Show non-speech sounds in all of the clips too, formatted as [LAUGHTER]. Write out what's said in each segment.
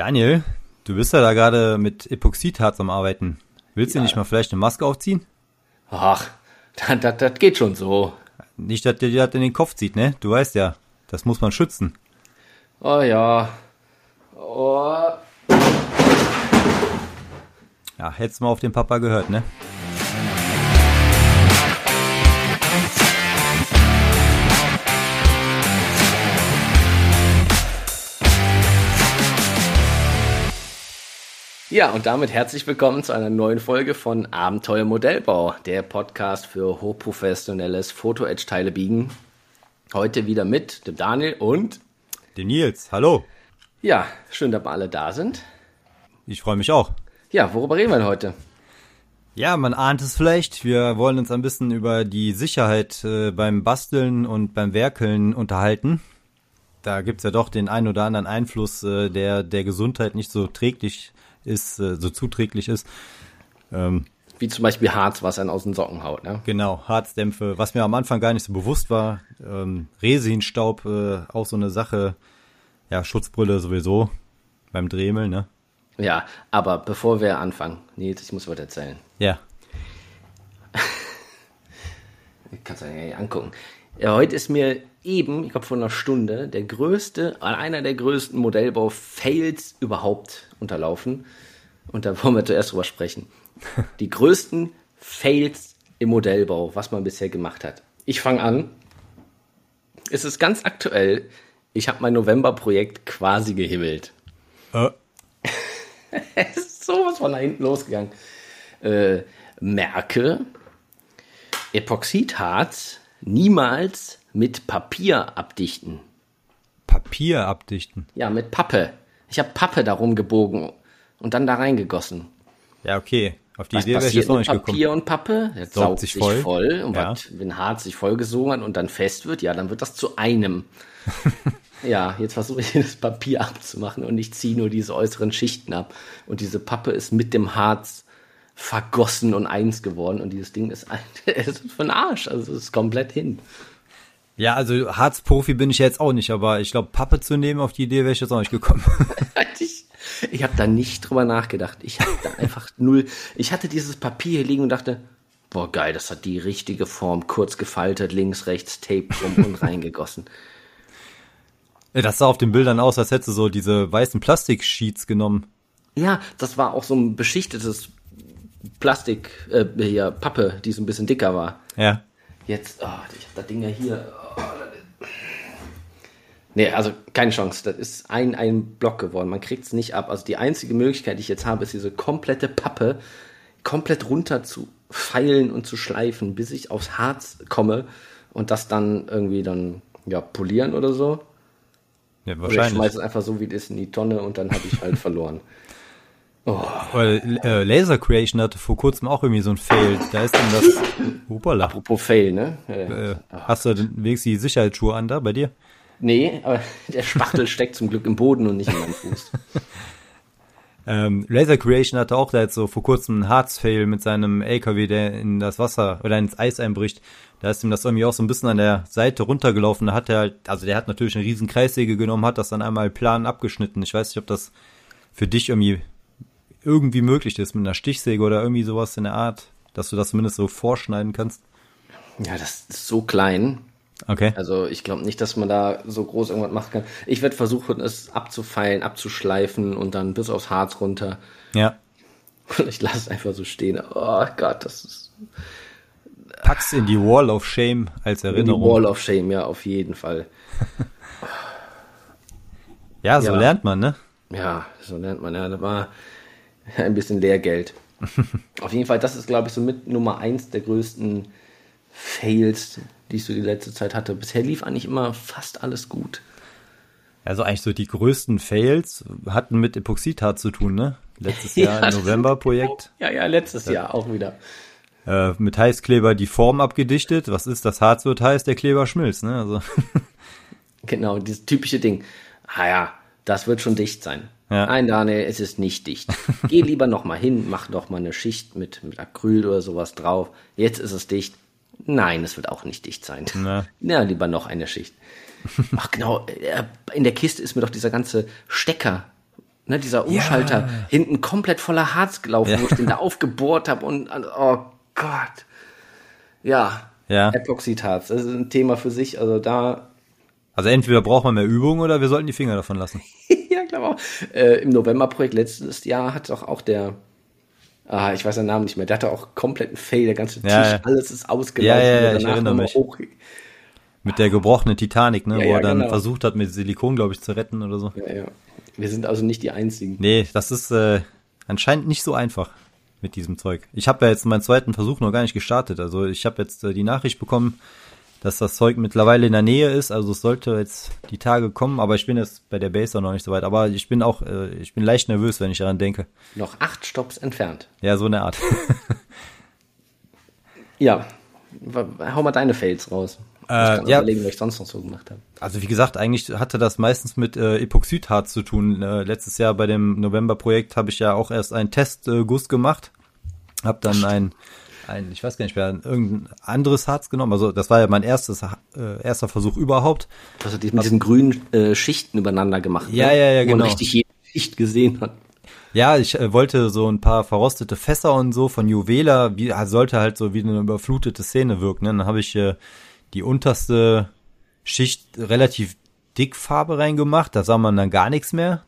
Daniel, du bist ja da gerade mit Epoxidharz am Arbeiten. Willst du nicht mal vielleicht eine Maske aufziehen? Ach, das, das, geht schon so. Nicht, dass dir das in den Kopf zieht, ne? Du weißt ja, das muss man schützen. Oh ja. Oh. Ja, hättest mal auf den Papa gehört, ne? Ja, und damit herzlich willkommen zu einer neuen Folge von Abenteuer Modellbau, der Podcast für hochprofessionelles Foto-Edge-Teile biegen. Heute wieder mit dem Daniel und Den Nils, hallo. ja, schön, dass wir alle da sind. Ich freue mich auch. Ja, worüber reden wir denn heute? Ja, man ahnt es vielleicht. Wir wollen uns ein bisschen über die Sicherheit äh, beim Basteln und beim Werkeln unterhalten. Da gibt's ja doch den ein oder anderen Einfluss, äh, der der Gesundheit nicht so träglich ist, äh, so zuträglich ist. Ähm, Wie zum Beispiel Harz, was einen aus den Socken haut, ne? genau, Harzdämpfe, was mir am Anfang gar nicht so bewusst war. Ähm, Resinstaub, äh, auch so eine Sache. Ja, Schutzbrille sowieso beim Dremeln, ne? Ja, aber bevor wir anfangen, Nils, ich muss was erzählen. Ja. [LAUGHS] Kannst du dir nicht angucken. Ja, heute ist mir eben, ich glaube vor einer Stunde, der größte, einer der größten Modellbau-Fails überhaupt unterlaufen. Und da wollen wir zuerst drüber sprechen. [LAUGHS] Die größten Fails im Modellbau, was man bisher gemacht hat. Ich fange an. Es ist ganz aktuell. Ich habe mein November-Projekt quasi gehimmelt. Äh, [LAUGHS] Es ist sowas von da hinten losgegangen. Äh, merke, Epoxidharz niemals mit Papier abdichten. Papier abdichten. Ja, mit Pappe. Ich habe Pappe darum gebogen und dann da reingegossen. Ja, okay. Auf die Was Idee wäre ich jetzt noch nicht Papier gekommen. und Pappe? Das Saugt sich voll. voll. Und Ja. was, wenn Harz sich vollgesogen hat und dann fest wird, ja, dann wird das zu einem. [LAUGHS] ja, jetzt versuche ich [LAUGHS] das Papier abzumachen und ich ziehe nur diese äußeren Schichten ab. Und diese Pappe ist mit dem Harz vergossen und eins geworden. Und dieses Ding ist, ein, [LAUGHS] ist für den Arsch. Also es ist komplett hin. Ja, also Harzprofi bin ich jetzt auch nicht, aber ich glaube, Pappe zu nehmen, auf die Idee wäre ich jetzt auch nicht gekommen. [LAUGHS] Ich, ich habe da nicht drüber nachgedacht. Ich habe da einfach [LAUGHS] null. Ich hatte dieses Papier hier liegen und dachte, boah, geil, das hat die richtige Form. Kurz gefaltet, links, rechts, Tape drum und [LAUGHS] reingegossen. Ja, das sah auf den Bildern aus, als hättest du so diese weißen Plastiksheets genommen. Ja, das war auch so ein beschichtetes Plastik, äh, hier, Pappe, die so ein bisschen dicker war. Ja. Jetzt, oh, ich habe das Ding ja hier. Nee, also keine Chance. Das ist ein, ein Block geworden. Man kriegt es nicht ab. Also die einzige Möglichkeit, die ich jetzt habe, ist diese komplette Pappe komplett runter zu feilen und zu schleifen, bis ich aufs Harz komme und das dann irgendwie dann ja polieren oder so. Ja, Oder ich wahrscheinlich. schmeiße es einfach so wie das in die Tonne und dann habe ich halt [LAUGHS] verloren. Weil, äh, Laser Creation hatte vor kurzem auch irgendwie so ein Fail. Da ist dann das. Hupala. Apropos Fail, ne? Äh, hast du denn wenigstens die Sicherheitsschuhe an da bei dir? Nee, aber [LAUGHS] der Spachtel steckt zum Glück im Boden und nicht in meinem Fuß. [LAUGHS] Ähm, Laser Creation hatte auch da jetzt so vor kurzem einen Harz-Fail mit seinem LKW, der in das Wasser oder ins Eis einbricht. Da ist ihm das irgendwie auch so ein bisschen an der Seite runtergelaufen. Da hat er halt, also der hat natürlich eine riesen Kreissäge genommen, hat das dann einmal plan abgeschnitten. Ich weiß nicht, ob das für dich irgendwie irgendwie möglich ist mit einer Stichsäge oder irgendwie sowas in der Art, dass du das zumindest so vorschneiden kannst. Ja, das ist so klein. Okay. Also ich glaube nicht, dass man da so groß irgendwas machen kann. Ich werde versuchen, es abzufeilen, abzuschleifen und dann bis aufs Harz runter. Ja. Und ich lasse es einfach so stehen. Oh Gott, das ist Pack's in die Wall of Shame als die Erinnerung. Wall of Shame, ja, auf jeden Fall. [LAUGHS] Ja, so Ja. lernt man, ne? Ja, so nennt man ja. Das war [LAUGHS] ein bisschen Lehrgeld. [LAUGHS] auf jeden Fall, das ist, glaube ich, so mit Nummer eins der größten Fails, die ich so die letzte Zeit hatte. Bisher lief eigentlich immer fast alles gut. Also eigentlich so die größten Fails hatten mit Epoxidharz zu tun, ne? Letztes [LAUGHS] Jahr Ja, im November-Projekt. Ja, ja, letztes Jahr auch wieder. Äh, mit Heißkleber die Form abgedichtet. Was ist das? Harz wird heiß, der Kleber schmilzt, ne? Also, Genau, dieses typische Ding. Ah ja, das wird schon dicht sein. Ja. Nein, Daniel, es ist nicht dicht. Geh lieber noch mal hin, mach noch mal eine Schicht mit, mit Acryl oder sowas drauf. Jetzt ist es dicht. Nein, es wird auch nicht dicht sein. Na. [LAUGHS] Na, lieber noch eine Schicht. Ach genau, äh, in der Kiste ist mir doch dieser ganze Stecker Ne, dieser Umschalter Ja. hinten komplett voller Harz gelaufen, Ja. wo ich den da [LAUGHS] aufgebohrt habe und oh Gott. Ja, Ja. Epoxidharz, das ist ein Thema für sich. Also da, Also entweder braucht man mehr Übung oder wir sollten die Finger davon lassen. [LAUGHS] ja, glaube auch. Äh, Im November-Projekt letztes Jahr hat doch auch der, ah, ich weiß den Namen nicht mehr, der hatte auch kompletten Fail, der ganze Tisch, Ja, ja. alles ist ausgelaufen. Ja, ja, ja, ich erinnere mich. Hoch, Mit der gebrochenen Titanic, ne, wo er dann genau. versucht hat, mit Silikon, glaube ich, zu retten oder so. ja, ja. Wir sind also nicht die Einzigen. Nee, das ist äh, anscheinend nicht so einfach mit diesem Zeug. Ich habe ja jetzt meinen zweiten Versuch noch gar nicht gestartet. Also ich habe jetzt äh, die Nachricht bekommen, dass das Zeug mittlerweile in der Nähe ist. Also es sollte jetzt die Tage kommen, aber ich bin jetzt bei der Base auch noch nicht so weit. Aber ich bin auch, äh, ich bin leicht nervös, wenn ich daran denke. Noch acht Stops entfernt. Ja, so eine Art. [LAUGHS] Ja, hau mal deine Fails raus. ich kann ja. überlegen, was ich sonst noch so gemacht habe. Also wie gesagt, eigentlich hatte das meistens mit äh, Epoxidharz zu tun. Äh, letztes Jahr bei dem November-Projekt habe ich ja auch erst einen Testguss gemacht. Hab dann ein, ein, ich weiß gar nicht mehr, irgendein anderes Harz genommen. Also das war ja mein erstes, äh, erster Versuch überhaupt. Also die, mit diesen grünen äh, Schichten übereinander gemacht. Ja, ne? ja, ja, Wo genau. man richtig jede Schicht gesehen hat. Ja, ich äh, wollte so ein paar verrostete Fässer und so von Juwela, wie also sollte halt so wie eine überflutete Szene wirken. Ne? Dann habe ich äh, die unterste Schicht relativ dick Farbe reingemacht, da sah man dann gar nichts mehr.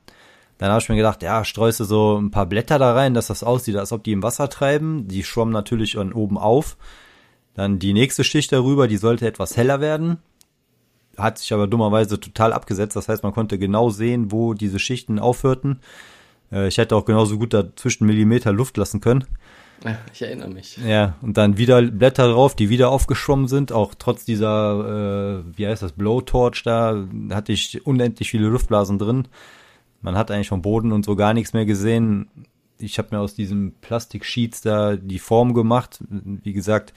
Dann habe ich mir gedacht, ja, streust du so ein paar Blätter da rein, dass das aussieht, als ob die im Wasser treiben. Die schwammen natürlich oben auf. Dann die nächste Schicht darüber, die sollte etwas heller werden. Hat sich aber dummerweise total abgesetzt. Das heißt, man konnte genau sehen, wo diese Schichten aufhörten. Äh, Ich hätte auch genauso gut dazwischen Millimeter Luft lassen können. Ja, ich erinnere mich. Ja, und dann wieder Blätter drauf, die wieder aufgeschwommen sind. Auch trotz dieser, äh, wie heißt das, Blowtorch da, hatte ich unendlich viele Luftblasen drin. Man hat eigentlich vom Boden und so gar nichts mehr gesehen. Ich habe mir aus diesem Plastiksheets da die Form gemacht. Wie gesagt,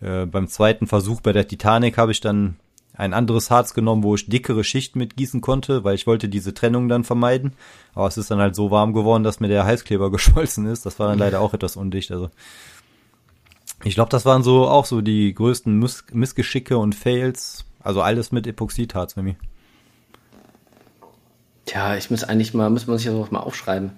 äh, beim zweiten Versuch bei der Titanic habe ich dann ein anderes Harz genommen, wo ich dickere Schichten mitgießen konnte, weil ich wollte diese Trennung dann vermeiden. Aber es ist dann halt so warm geworden, dass mir der Heißkleber [LAUGHS] geschmolzen ist. Das war dann leider auch etwas undicht. Also ich glaube, das waren so auch so die größten Miss Missgeschicke und Fails. Also alles mit Epoxidharz bei mir. Tja, ich muss eigentlich mal, muss man sich das mal aufschreiben.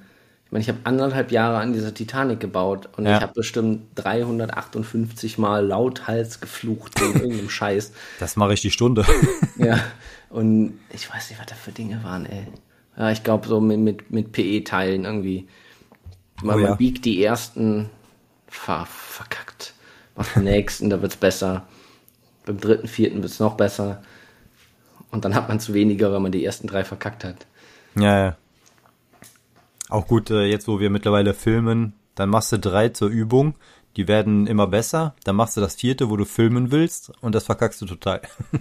Ich meine, ich habe anderthalb Jahre an dieser Titanic gebaut und Ja. ich habe bestimmt 358 Mal lauthals geflucht wegen [LAUGHS] irgendeinem Scheiß. Das mache ich die Stunde. [LAUGHS] Ja, [LAUGHS] und ich weiß nicht, was da für Dinge waren, ey. Ja, ich glaube so mit, mit, mit PE-Teilen irgendwie. Man, Oh ja. man biegt die ersten, ver, verkackt. Macht den nächsten, da wird's besser. Beim dritten, vierten wird's noch besser. Und dann hat man zu weniger, wenn man die ersten drei verkackt hat. Ja, ja. Auch gut, äh, jetzt wo wir mittlerweile filmen, dann machst du drei zur Übung. Die werden immer besser. Dann machst du das vierte, wo du filmen willst und das verkackst du total. [LAUGHS]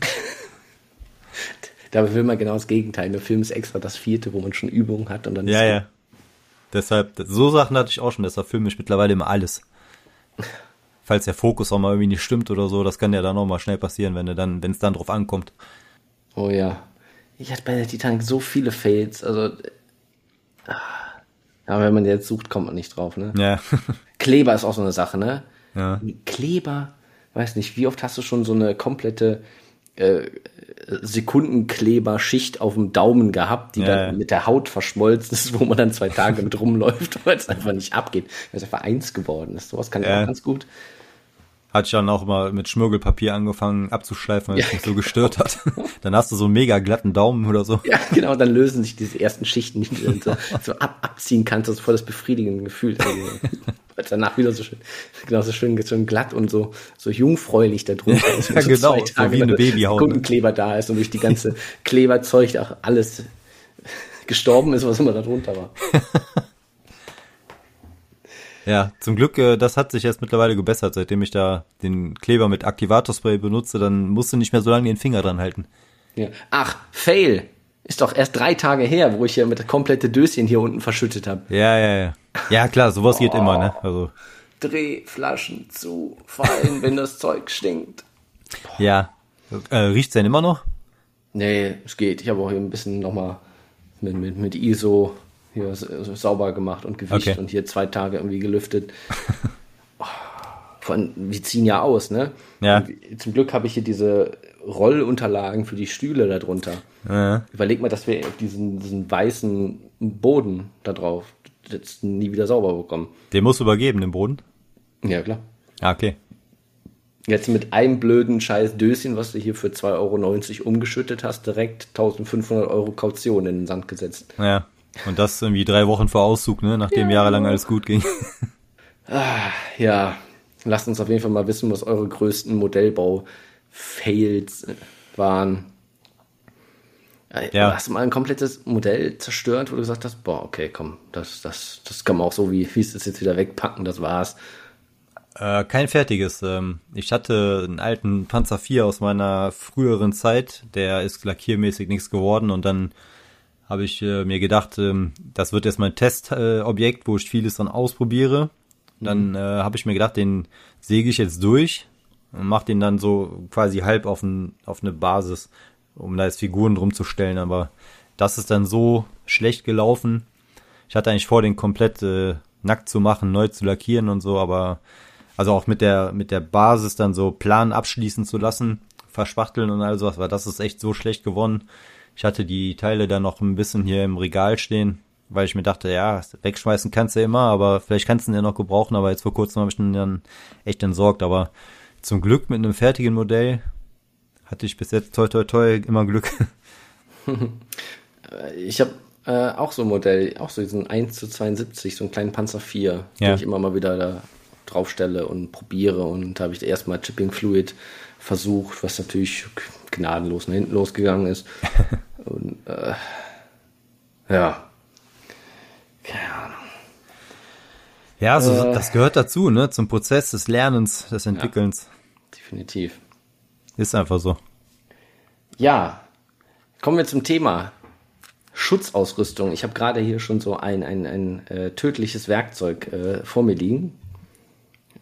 Da will man genau das Gegenteil. Der Film ist extra das vierte, wo man schon Übungen hat und dann Ja, ist ja. Deshalb, so Sachen hatte ich auch schon, deshalb filme ich mittlerweile immer alles. [LAUGHS] Falls der Fokus auch mal irgendwie nicht stimmt oder so, das kann ja dann auch mal schnell passieren, wenn er dann, wenn es dann drauf ankommt. Oh ja. Ich hatte bei der Titanic so viele Fails. Also. ah. Aber wenn man jetzt sucht, kommt man nicht drauf, ne? Ja. [LAUGHS] Kleber ist auch so eine Sache, ne? Ja. Kleber, weiß nicht, wie oft hast du schon so eine komplette äh, Sekundenkleberschicht auf dem Daumen gehabt, die Ja, dann ja. mit der Haut verschmolzen ist, wo man dann zwei Tage mit rumläuft, [LAUGHS] weil es einfach nicht abgeht, weil es einfach eins geworden ist. Sowas kann ich auch ganz gut. Hatte ich dann auch mal mit Schmirgelpapier angefangen abzuschleifen, weil es Ja, mich so gestört hat. [LAUGHS] Dann hast du so einen mega glatten Daumen oder so. Ja, genau, dann lösen sich diese ersten Schichten, die du so, so ab, abziehen kannst, das ist voll das befriedigende Gefühl. [LAUGHS] Weil es danach wieder so schön, genau, so schön, schön glatt und so, so jungfräulich da drunter ist. Ja, genau, so wie eine Babyhaut, ne? Sekundenkleber da ist und durch die ganze [LAUGHS] Kleberzeug auch alles gestorben ist, was immer da drunter war. Ja, zum Glück, äh, das hat sich jetzt mittlerweile gebessert, seitdem ich da den Kleber mit Aktivatorspray benutze, dann musst du nicht mehr so lange den Finger dran halten. Ja. Ach, Fail! Ist doch erst drei Tage her, wo ich ja mit das komplette Döschen hier unten verschüttet habe. Ja, ja, ja. Ja, klar, sowas geht immer, ne? Also, Drehflaschen zu fallen, wenn das Zeug stinkt. ja. Äh, riecht's denn immer noch? Nee, es geht. Ich habe auch hier ein bisschen nochmal mit, mit, mit ISO hier sauber gemacht und gewischt Okay. und hier zwei Tage irgendwie gelüftet. [LAUGHS] von, wir ziehen ja aus, ne? Ja. Und zum Glück habe ich hier diese Rollunterlagen für die Stühle darunter. Ja. Überleg mal, dass wir diesen, diesen weißen Boden da drauf jetzt nie wieder sauber bekommen. Den musst du übergeben, den Boden. Ja, klar. Ah, okay. Jetzt mit einem blöden scheiß Döschen, was du hier für 2,90 Euro umgeschüttet hast, direkt 1500 Euro Kaution in den Sand gesetzt. Ja. Und das irgendwie drei Wochen vor Auszug, ne? Nachdem jahrelang alles gut ging. Ja, lasst uns auf jeden Fall mal wissen, was eure größten Modellbau-Fails waren. Ja. Hast du mal ein komplettes Modell zerstört, wo du gesagt hast, boah, okay, komm, das, das, das kann man auch so wie, wie es ist jetzt wieder wegpacken, das war's. Äh, kein fertiges. Ähm, ich hatte einen alten Panzer 4 aus meiner früheren Zeit. Der ist lackiermäßig nichts geworden und dann habe ich äh, mir gedacht, ähm, das wird jetzt mein Testobjekt, äh, wo ich vieles dann ausprobiere. Dann äh, habe ich mir gedacht, den säge ich jetzt durch und mache den dann so quasi halb auf, ein, auf eine Basis, um da jetzt Figuren drum zu stellen. Aber das ist dann so schlecht gelaufen. Ich hatte eigentlich vor, den komplett äh, nackt zu machen, neu zu lackieren und so, aber also auch mit der mit der Basis dann so Plan abschließen zu lassen, verschwachteln und all sowas, weil das ist echt so schlecht geworden. Ich hatte die Teile dann noch ein bisschen hier im Regal stehen, weil ich mir dachte, ja, wegschmeißen kannst du ja immer, aber vielleicht kannst du ihn ja noch gebrauchen, aber jetzt vor kurzem habe ich ihn dann echt entsorgt, aber zum Glück mit einem fertigen Modell hatte ich bis jetzt toi toi toi immer Glück. [LAUGHS] Ich habe äh, auch so ein Modell, auch so diesen 1 zu 72, so einen kleinen Panzer 4, Ja. den ich immer mal wieder da draufstelle und probiere. Und da habe ich erstmal Chipping Fluid versucht, was natürlich gnadenlos nach hinten losgegangen ist. [LAUGHS] und äh, ja. Keine Ahnung. Ja, also das gehört dazu, ne, zum Prozess des Lernens, des Entwickelns. Definitiv. Ist einfach so. Ja, kommen wir zum Thema Schutzausrüstung. Ich habe gerade hier schon so ein, ein, ein äh, tödliches Werkzeug äh, vor mir liegen,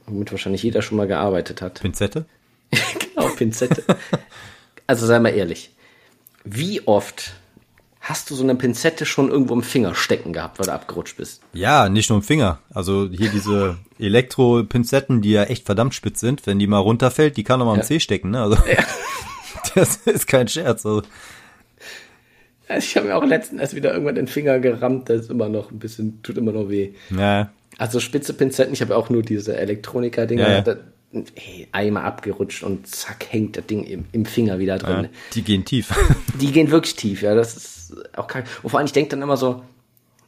womit wahrscheinlich jeder schon mal gearbeitet hat. Pinzette? [LAUGHS] genau, Pinzette. [LAUGHS] also sei mal ehrlich, wie oft hast du so eine Pinzette schon irgendwo im Finger stecken gehabt, weil du abgerutscht bist? Ja, nicht nur im Finger. Also hier diese Elektro-Pinzetten, die ja echt verdammt spitz sind, wenn die mal runterfällt, die kann doch mal Ja. am Zeh stecken, ne? Also [LAUGHS] das ist kein Scherz. Also, Also ich habe mir auch letztens erst wieder irgendwann den Finger gerammt, das ist immer noch ein bisschen, tut immer noch weh. ja, Also spitze Pinzetten, ich habe auch nur diese Elektroniker-Dinger. Ja, ja. Einmal abgerutscht und zack, hängt das Ding im, im Finger wieder ja, drin. die gehen tief. [LAUGHS] Die gehen wirklich tief, ja. Das ist auch krank. Und vor allem, ich denke dann immer so,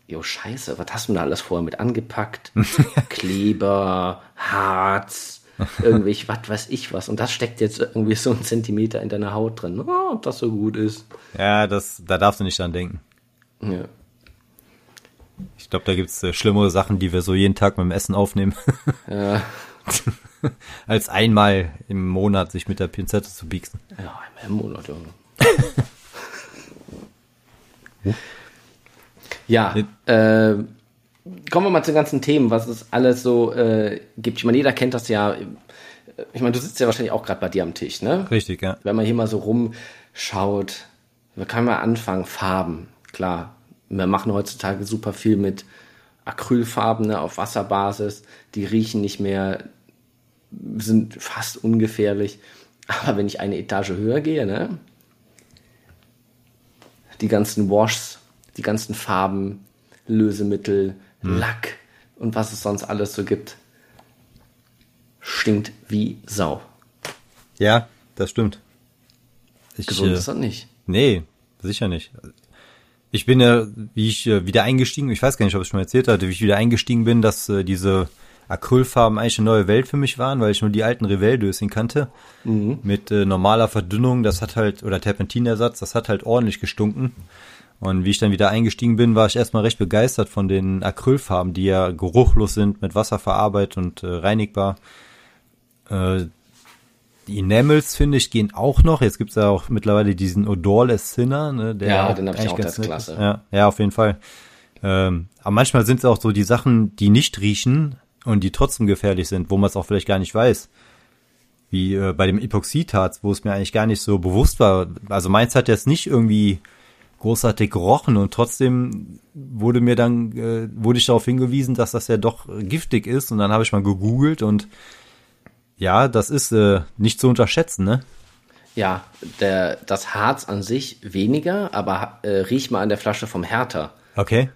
jo, scheiße, was hast du denn da alles vorher mit angepackt? [LAUGHS] Kleber, Harz, irgendwelche, [LAUGHS] was weiß ich was. Und das steckt jetzt irgendwie so einen Zentimeter in deiner Haut drin. Oh, ob das so gut ist. ja, das, da darfst du nicht dran denken. Ja. Ich glaube, da gibt's äh, schlimmere Sachen, die wir so jeden Tag mit dem Essen aufnehmen, Ja, [LAUGHS] als einmal im Monat sich mit der Pinzette zu biegsen. ja einmal im Monat, Junge. [LAUGHS] Ja, äh, kommen wir mal zu den ganzen Themen, was es alles so äh, gibt. Ich meine, jeder kennt das ja. Ich meine, du sitzt ja wahrscheinlich auch gerade bei dir am Tisch, ne? Richtig, ja. Wenn man hier mal so rumschaut, da kann man anfangen, Farben. Klar, wir machen heutzutage super viel mit Acrylfarben ne, auf Wasserbasis. Die riechen nicht mehr, sind fast ungefährlich. Aber wenn ich eine Etage höher gehe, ne? Die ganzen Washs, die ganzen Farben, Lösemittel, Lack und was es sonst alles so gibt, stinkt wie Sau. Ja, das stimmt. Ich, Gesund äh, ist das nicht. Nee, sicher nicht. Ich bin ja, wie ich äh, wieder eingestiegen, ich weiß gar nicht, ob ich schon mal erzählt hatte, wie ich wieder eingestiegen bin, dass äh, diese Acrylfarben eigentlich eine neue Welt für mich waren, weil ich nur die alten Revell-Döschen kannte. Mit äh, normaler Verdünnung, das hat halt, oder Terpentinersatz, das hat halt ordentlich gestunken. Und wie ich dann wieder eingestiegen bin, war ich erstmal recht begeistert von den Acrylfarben, die ja geruchlos sind, mit Wasser verarbeitet und äh, reinigbar. Äh, die Enamels, finde ich, gehen auch noch. Jetzt gibt's ja auch mittlerweile diesen Odorless Thinner, ne, der Ja, den hab ich auch, ganz klasse. Ja, ja, auf jeden Fall. Ähm, aber manchmal sind es auch so die Sachen, die nicht riechen und die trotzdem gefährlich sind, wo man es auch vielleicht gar nicht weiß. Wie äh, bei dem Epoxidharz, wo es mir eigentlich gar nicht so bewusst war. Also meins hat jetzt nicht irgendwie großartig gerochen und trotzdem wurde mir dann, äh, wurde ich darauf hingewiesen, dass das ja doch giftig ist und dann habe ich mal gegoogelt und Ja, das ist äh, nicht zu unterschätzen, ne? Ja, der, das Harz an sich weniger, aber äh, riech mal an der Flasche vom Hertha. Okay.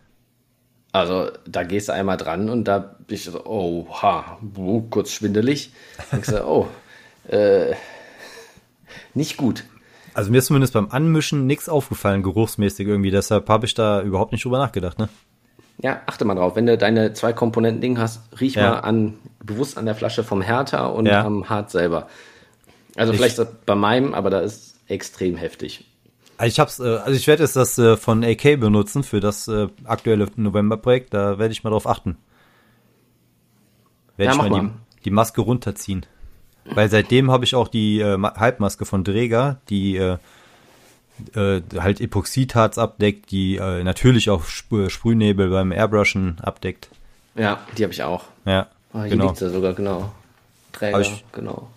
Also da gehst du einmal dran und da bist du so, oh, ha, oh, kurz schwindelig. Denkst du, oh, äh, nicht gut. Also mir ist zumindest beim Anmischen nichts aufgefallen, geruchsmäßig irgendwie. Deshalb habe ich da überhaupt nicht drüber nachgedacht, ne? Ja, achte mal drauf. Wenn du deine zwei Komponenten Ding hast, riech Ja. mal an, bewusst an der Flasche vom Hertha und Ja. am Harz selber. Also Ich- vielleicht bei meinem, aber da ist extrem heftig. Also ich hab's, äh, also ich werde jetzt das äh, von AK benutzen für das äh, aktuelle November-Projekt. Da werde ich mal drauf achten. Werde Ja, ich mal die, die Maske runterziehen. Weil seitdem habe ich auch die äh, Ma- Halbmaske von Dräger, die äh, äh, halt Epoxidharz abdeckt, die äh, natürlich auch Sp Sprühnebel beim Airbrushen abdeckt. Ja, die habe ich auch. Ja, Ah, hier genau. liegt sie sogar, genau. Träger, ich- genau.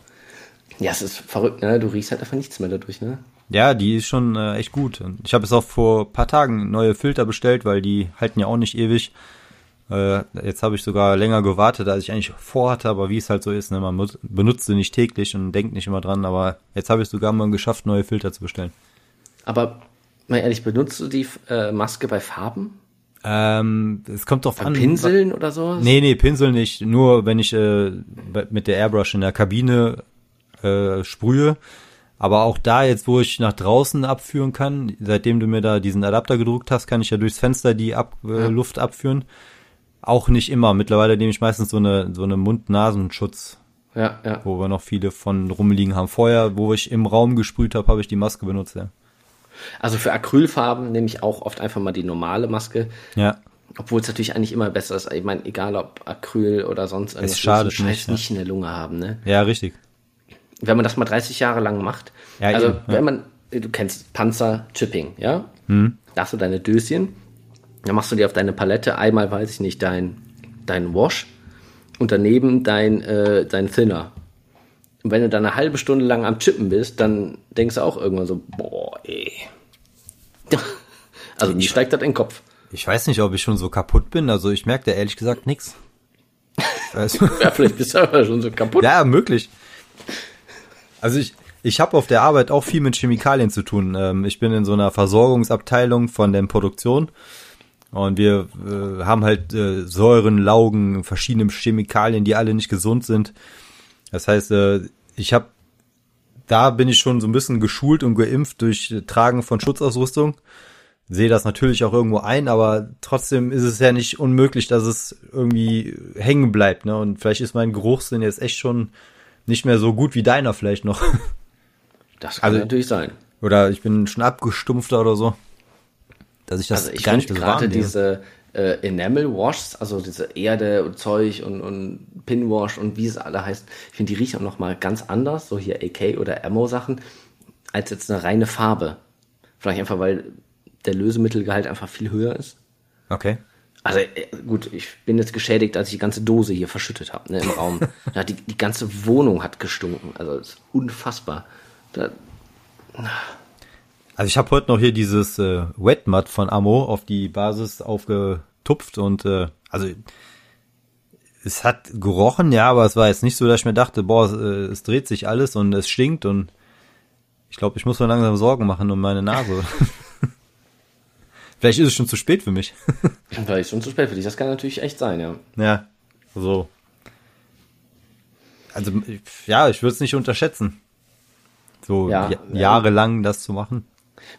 Ja, es ist verrückt, ne? Du riechst halt einfach nichts mehr dadurch, ne? Ja, die ist schon äh, echt gut. Ich habe es auch vor ein paar Tagen neue Filter bestellt, weil die halten ja auch nicht ewig. Äh, jetzt habe ich sogar länger gewartet, als ich eigentlich vorhatte, aber wie es halt so ist, ne, man muss, benutzt sie nicht täglich und denkt nicht immer dran, aber jetzt habe ich sogar mal geschafft, neue Filter zu bestellen. Aber mal ehrlich, benutzt du die äh, Maske bei Farben? Ähm, es kommt drauf Bei an. Pinseln oder sowas? Nee, nee, Pinsel nicht. Nur wenn ich äh, mit der Airbrush in der Kabine äh, sprühe. Aber auch da jetzt, wo ich nach draußen abführen kann, seitdem du mir da diesen Adapter gedruckt hast, kann ich ja durchs Fenster die Ab äh, Luft abführen. Auch nicht immer. Mittlerweile nehme ich meistens so eine so eine Mund-Nasenschutz, Ja, ja. wo wir noch viele von rumliegen haben. Vorher, wo ich im Raum gesprüht habe, habe ich die Maske benutzt. Ja. Also für Acrylfarben nehme ich auch oft einfach mal die normale Maske. ja. Obwohl es natürlich eigentlich immer besser ist. Ich meine, egal ob Acryl oder sonst irgendwas, schadet du Scheiß nicht, ja. nicht in der Lunge haben, ne? Ja, richtig. Wenn man das mal 30 Jahre lang macht, Ja, also eben, ja. wenn man, du kennst Panzer Chipping, ja? Hm. Da hast du deine Döschen, dann machst du dir auf deine Palette einmal, weiß ich nicht, dein, dein Wash und daneben dein, äh, dein Thinner. Und wenn du dann eine halbe Stunde lang am Chippen bist, dann denkst du auch irgendwann so, boah, ey. [LAUGHS] Also mir steigt das in den Kopf. Ich weiß nicht, ob ich schon so kaputt bin. Also ich merke da ehrlich gesagt nix. Also, [LAUGHS] Ja, vielleicht bist du aber schon so kaputt. Ja, möglich. Also ich, ich habe auf der Arbeit auch viel mit Chemikalien zu tun. Ähm, ich bin in so einer Versorgungsabteilung von der Produktion und wir äh, haben halt äh, Säuren, Laugen, verschiedene Chemikalien, die alle nicht gesund sind. Das heißt, äh, ich habe, da bin ich schon so ein bisschen geschult und geimpft durch Tragen von Schutzausrüstung. Sehe das natürlich auch irgendwo ein, aber trotzdem ist es ja nicht unmöglich, dass es irgendwie hängen bleibt. Ne? Und vielleicht ist mein Geruchssinn jetzt echt schon nicht mehr so gut wie deiner vielleicht noch. Das kann Also- natürlich sein. oder ich bin schon abgestumpfter oder so. Dass ich das Also ich gar nicht finde so gerade diese äh, Enamel Washs, also diese Erde und Zeug und, und Pinwash und wie es alle heißt, ich finde, die riechen auch noch mal ganz anders, so hier AK oder Ammo Sachen, als jetzt eine reine Farbe. Vielleicht einfach, weil der Lösemittelgehalt einfach viel höher ist. Okay. Also äh, gut, ich bin jetzt geschädigt, als ich die ganze Dose hier verschüttet habe, ne, im Raum. [LAUGHS] ja, die, die ganze Wohnung hat gestunken. Also das ist unfassbar. Da, Also ich habe heute noch hier dieses äh, Wet Mud von Amo auf die Basis aufgetupft und äh, also es hat gerochen, ja, aber es war jetzt nicht so, dass ich mir dachte, boah, es, äh, es dreht sich alles und es stinkt und ich glaube, ich muss mir langsam Sorgen machen um meine Nase. [LAUGHS] Vielleicht ist es schon zu spät für mich. [LAUGHS] vielleicht schon zu spät für dich. Das kann natürlich echt sein, ja. ja, so. Also ja, ich würde es nicht unterschätzen. So Ja, ja, ja. jahrelang das zu machen.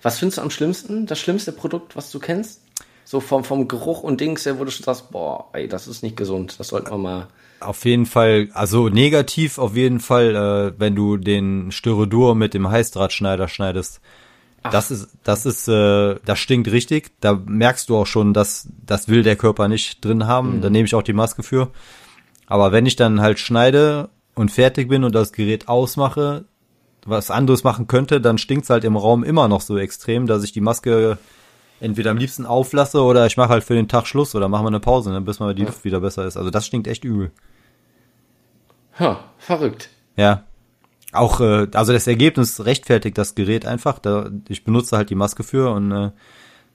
Was findest du am schlimmsten? Das schlimmste Produkt, was du kennst? So vom, vom Geruch und Dings her, wo du schon sagst, boah, ey, das ist nicht gesund. Das sollten wir mal. Auf jeden Fall, also negativ auf jeden Fall, äh, wenn du den Styrodur mit dem Heißdrahtschneider schneidest. Das ist, das ist, äh, das stinkt richtig. Da merkst du auch schon, dass das will der Körper nicht drin haben. Da nehme ich auch die Maske für. Aber wenn ich dann halt schneide und fertig bin und das Gerät ausmache, was anderes machen könnte, dann stinkt's halt im Raum immer noch so extrem, dass ich die Maske entweder am liebsten auflasse oder ich mache halt für den Tag Schluss oder mache mal eine Pause, ne, bis mal die Luft wieder besser ist. Also das stinkt echt übel. Ha, verrückt. Ja. Auch, äh, also das Ergebnis rechtfertigt das Gerät einfach. Da, ich benutze halt die Maske für und äh,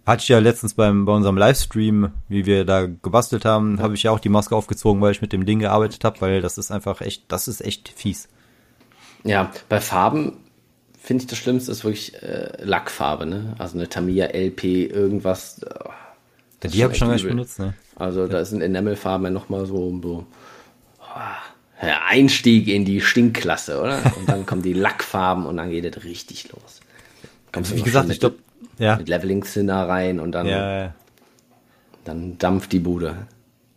Hatte ich ja letztens beim, bei unserem Livestream, wie wir da gebastelt haben, habe ich ja auch die Maske aufgezogen, weil ich mit dem Ding gearbeitet habe, weil das ist einfach echt, das ist echt fies. Ja, bei Farben finde ich das Schlimmste ist wirklich äh, Lackfarbe, ne? Also eine Tamiya LP, irgendwas. Oh, die habe ich schon gar nicht benutzt, ne? Also ja. da sind Enamelfarben ja nochmal so, so oh, Einstieg in die Stinkklasse, oder? Und dann kommen die [LAUGHS] Lackfarben und dann geht es richtig los. Kommst Wie gesagt, ich glaube, ja. Mit Leveling Sinner rein und dann, ja, ja. dann dampft die Bude.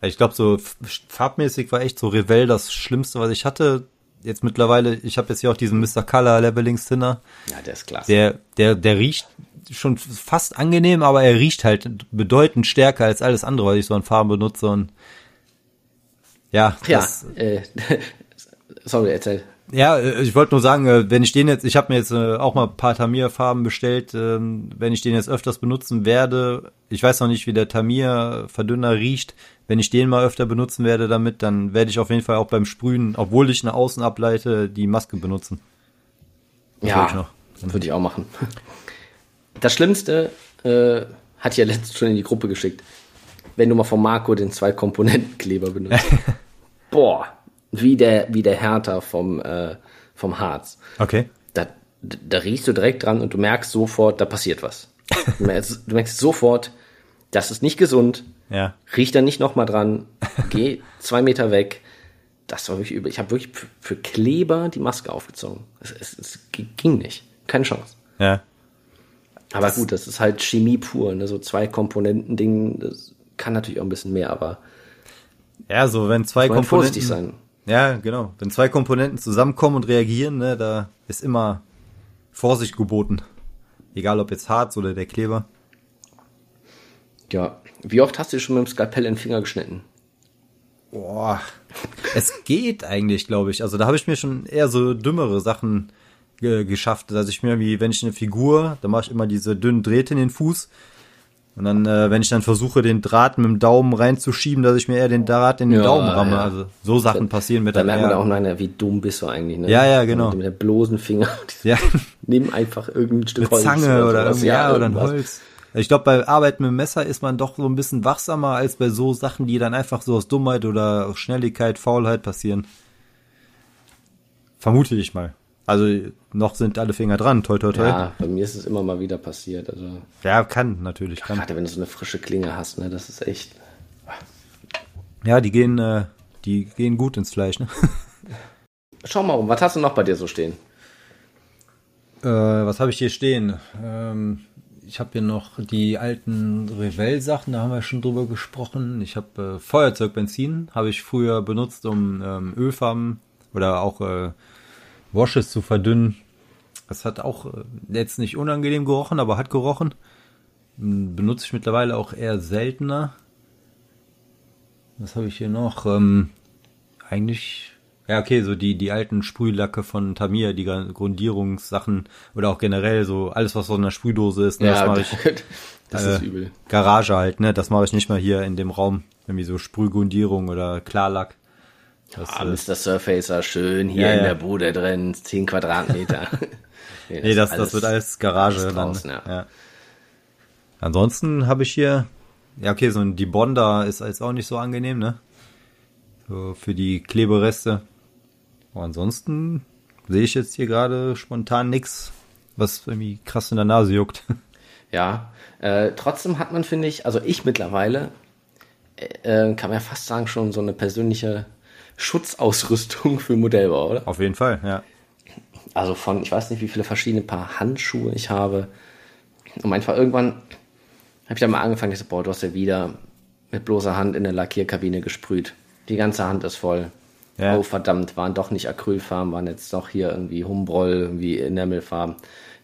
Ich glaube, so farbmäßig war echt so Revell das Schlimmste, was ich hatte. Jetzt mittlerweile, ich habe jetzt hier auch diesen Mr. Color Leveling Sinner. Ja, der ist klasse. Der, der, der riecht schon fast angenehm, aber er riecht halt bedeutend stärker als alles andere, was ich so an Farben benutze und ja. Ja, äh, [LAUGHS] sorry, erzähl. Ja, äh, ich wollte nur sagen, äh, wenn ich den jetzt, ich habe mir jetzt äh, auch mal ein paar Tamir-Farben bestellt, ähm, wenn ich den jetzt öfters benutzen werde, ich weiß noch nicht, wie der Tamir-Verdünner riecht, wenn ich den mal öfter benutzen werde damit, dann werde ich auf jeden Fall auch beim Sprühen, obwohl ich eine Außen ableite, die Maske benutzen. Das ja, würde ich, ich auch machen. Das Schlimmste äh, hat ja letztens schon in die Gruppe geschickt, wenn du mal von Marco den Zwei-Komponenten-Kleber benutzt. [LAUGHS] Boah, wie der, wie der Härter vom, äh, vom Harz. Okay. Da, da riechst du direkt dran und du merkst sofort, da passiert was. Du merkst, du merkst sofort, das ist nicht gesund. Ja. Riech da nicht nochmal dran. Geh zwei Meter weg. Das war wirklich übel. Ich habe wirklich für Kleber die Maske aufgezogen. Es, es, es ging nicht. Keine Chance. Ja. Aber das gut, das ist halt Chemie pur. Ne? So zwei Komponenten-Ding, das kann natürlich auch ein bisschen mehr, aber. Ja, so wenn zwei Komponenten. vorsichtig sein. Ja, genau. Wenn zwei Komponenten zusammenkommen und reagieren, ne, da ist immer Vorsicht geboten. Egal ob jetzt Harz oder der Kleber. Ja. Wie oft hast du schon mit dem Skalpell in den Finger geschnitten? Boah. es geht eigentlich, glaube ich. Also da habe ich mir schon eher so dümmere Sachen ge geschafft, dass ich mir wie, wenn ich eine Figur, da mache ich immer diese dünnen Drähte in den Fuß und dann, äh, wenn ich dann versuche, den Draht mit dem Daumen reinzuschieben, dass ich mir eher den Draht in den ja, Daumen ramme. Ja. Also so Sachen da, passieren mit Da merkt man auch noch, wie dumm bist du eigentlich. Ne? Ja, ja, genau. Mit dem bloßen Finger. [LAUGHS] Ja. Nimm einfach irgendein Stück Eine Holz. Zange oder, oder, ja, oder ein Holz. Ich glaube, bei Arbeit mit dem Messer ist man doch so ein bisschen wachsamer als bei so Sachen, die dann einfach so aus Dummheit oder Schnelligkeit, Faulheit passieren. Vermute ich mal. Also noch sind alle Finger dran, toi toi toi. Ja, bei mir ist es immer mal wieder passiert. Also ja, kann natürlich. Kann. Gerade wenn du so eine frische Klinge hast, ne, das ist echt. Ja, die gehen, äh, die gehen gut ins Fleisch. Ne? [LAUGHS] Schau mal um, was hast du noch bei dir so stehen? Äh, was habe ich hier stehen? Ähm, ich habe hier noch die alten Revell-Sachen, da haben wir schon drüber gesprochen. Ich habe äh, Feuerzeugbenzin, habe ich früher benutzt, um ähm, Ölfarben oder auch äh, Washes zu verdünnen. Das hat auch äh, jetzt nicht unangenehm gerochen, aber hat gerochen. Hm, benutze ich mittlerweile auch eher seltener. Was habe ich hier noch? Ähm, eigentlich, ja okay, so die, die alten Sprühlacke von Tamir, die Grundierungssachen oder auch generell so alles, was so in der Sprühdose ist. Ne, ja, das mache [LAUGHS] ich. das äh, ist übel. Garage halt, ne? Das mache ich nicht mal hier in dem Raum. Irgendwie so Sprühgrundierung oder Klarlack. Das, ah, Mr. Surfacer, schön hier ja, in der Bude drin, 10 Quadratmeter. [LAUGHS] nee, das, nee, das, das wird alles Garage alles draußen, dann. Ja. Ansonsten habe ich hier, ja okay, so ein Debonder ist jetzt auch nicht so angenehm, ne? So für die Klebereste. Aber ansonsten sehe ich jetzt hier gerade spontan nichts, was irgendwie krass in der Nase juckt. [LAUGHS] Ja, äh, trotzdem hat man, finde ich, also ich mittlerweile, äh, kann man ja fast sagen, schon so eine persönliche Schutzausrüstung für Modellbau, oder? Auf jeden Fall, ja. Also von, ich weiß nicht, wie viele verschiedene Paar Handschuhe ich habe. Und einfach irgendwann habe ich dann mal angefangen, ich so, boah, du hast ja wieder mit bloßer Hand in der Lackierkabine gesprüht. Die ganze Hand ist voll. Ja. Oh, verdammt, waren doch nicht Acrylfarben, waren jetzt doch hier irgendwie Humbroll, irgendwie Enamelfarben.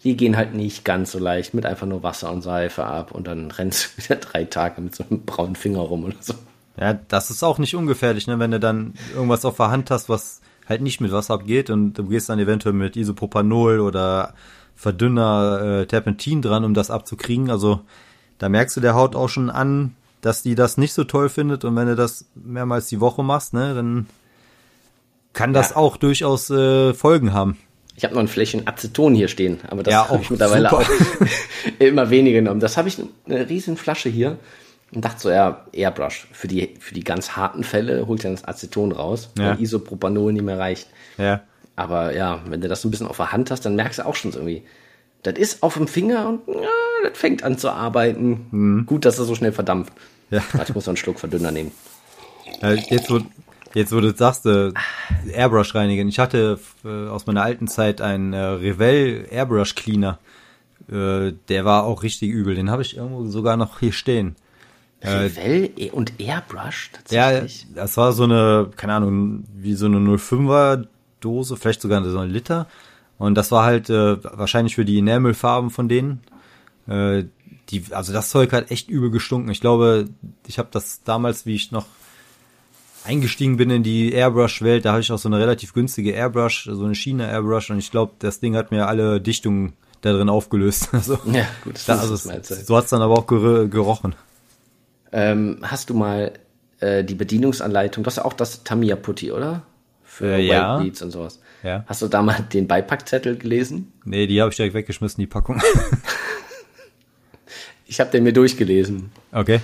Die gehen halt nicht ganz so leicht mit einfach nur Wasser und Seife ab und dann rennst du [LAUGHS] wieder drei Tage mit so einem braunen Finger rum oder so. Ja, das ist auch nicht ungefährlich, ne? wenn du dann irgendwas auf der Hand hast, was halt nicht mit Wasser abgeht und du gehst dann eventuell mit Isopropanol oder Verdünner äh, Terpentin dran, um das abzukriegen. Also da merkst du der Haut auch schon an, dass die das nicht so toll findet und wenn du das mehrmals die Woche machst, ne, dann kann das ja. auch durchaus äh, Folgen haben. Ich habe noch ein Fläschchen Aceton hier stehen, aber das Ja, habe ich mittlerweile auch [LAUGHS] immer weniger genommen. Das habe ich eine riesen Flasche hier und dachte so, ja, Airbrush. Für die, für die ganz harten Fälle holt dann das Aceton raus, Ja. weil Isopropanol nicht mehr reicht. Ja. Aber ja, wenn du das so ein bisschen auf der Hand hast, dann merkst du auch schon so irgendwie, das ist auf dem Finger und ja, das fängt an zu arbeiten. Gut, dass er so schnell verdampft. Ja. Warte, ich muss noch einen Schluck Verdünner nehmen. Jetzt, wo, jetzt, wo du sagst, äh, Airbrush reinigen. Ich hatte äh, aus meiner alten Zeit einen äh, Revell Airbrush Cleaner. Äh, der war auch richtig übel. Den habe ich irgendwo sogar noch hier stehen. Revell und Airbrush Ja, tatsächlich. das war so eine, keine Ahnung, wie so eine 05er Dose, vielleicht sogar so ein Liter. Und das war halt äh, wahrscheinlich für die Enamelfarben von denen. Äh, die, also das Zeug hat echt übel gestunken. Ich glaube, ich habe das damals, wie ich noch eingestiegen bin in die Airbrush-Welt, da habe ich auch so eine relativ günstige Airbrush, so eine China-Airbrush und ich glaube, das Ding hat mir alle Dichtungen da drin aufgelöst. [LAUGHS] Also, Ja, gut, das da, ist also du. so hat's dann aber auch ger gerochen. Ähm, hast du mal äh, die Bedienungsanleitung, das ist ja auch das Tamiya Putty, oder? Für Äh, ja. White Beats und sowas. Ja. Hast du da mal [LAUGHS] den Beipackzettel gelesen? Nee, die habe ich direkt weggeschmissen, die Packung. [LAUGHS] Ich habe den mir durchgelesen. okay.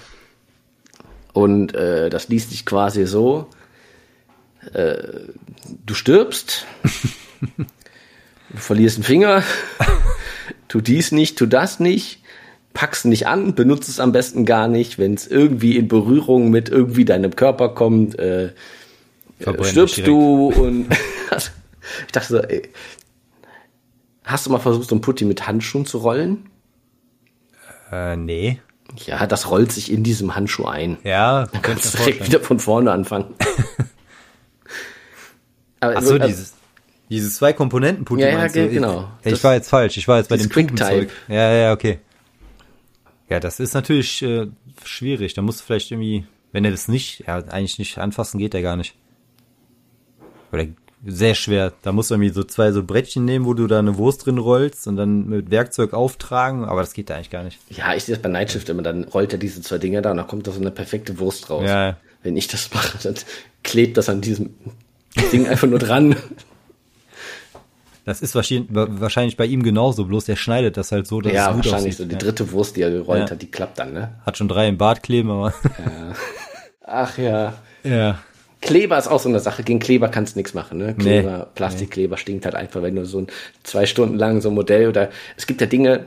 Und äh, das liest sich quasi so: äh, Du stirbst, [LAUGHS] du verlierst einen Finger, tu dies nicht, tu das nicht, packst nicht an, benutzt es am besten gar nicht, wenn es irgendwie in Berührung mit irgendwie deinem Körper kommt, äh, äh, stirbst du und [LAUGHS] ich dachte so, ey, hast du mal versucht, so ein Putti mit Handschuhen zu rollen? Äh, nee. Ja, das rollt sich in diesem Handschuh ein. Ja, Dann kannst du direkt vorstellen. wieder von vorne anfangen. Aber [LAUGHS] Ach so, also, dieses, dieses zwei Komponenten Putti Ja, ja, genau. Ich, ich war jetzt falsch. Ich war jetzt bei dem Quicktime. Putenzeug. Ja, ja, okay. Ja, das ist natürlich äh, schwierig. Da musst du vielleicht irgendwie, wenn er das nicht, ja, eigentlich nicht anfassen geht der gar nicht. Oder sehr schwer. Da musst du irgendwie so zwei so Brettchen nehmen, wo du da eine Wurst drin rollst und dann mit Werkzeug auftragen, aber das geht da eigentlich gar nicht. Ja, ich sehe das bei Nightshift immer, dann rollt er diese zwei Dinger da und dann kommt da so eine perfekte Wurst raus. Ja. Wenn ich das mache, dann klebt das an diesem Ding einfach nur dran. Das ist wahrscheinlich, wahrscheinlich bei ihm genauso, bloß der schneidet das halt so, dass ja, es gut wahrscheinlich aussieht. so. Die ja. dritte Wurst, die er gerollt Ja. hat, die klappt dann, ne? Hat schon drei im Bart kleben, aber Ach ja. ja. Kleber ist auch so eine Sache. Gegen Kleber kannst du nichts machen, ne? Kleber, Plastikkleber stinkt halt einfach, wenn du so ein zwei Stunden lang so ein Modell oder es gibt ja Dinge,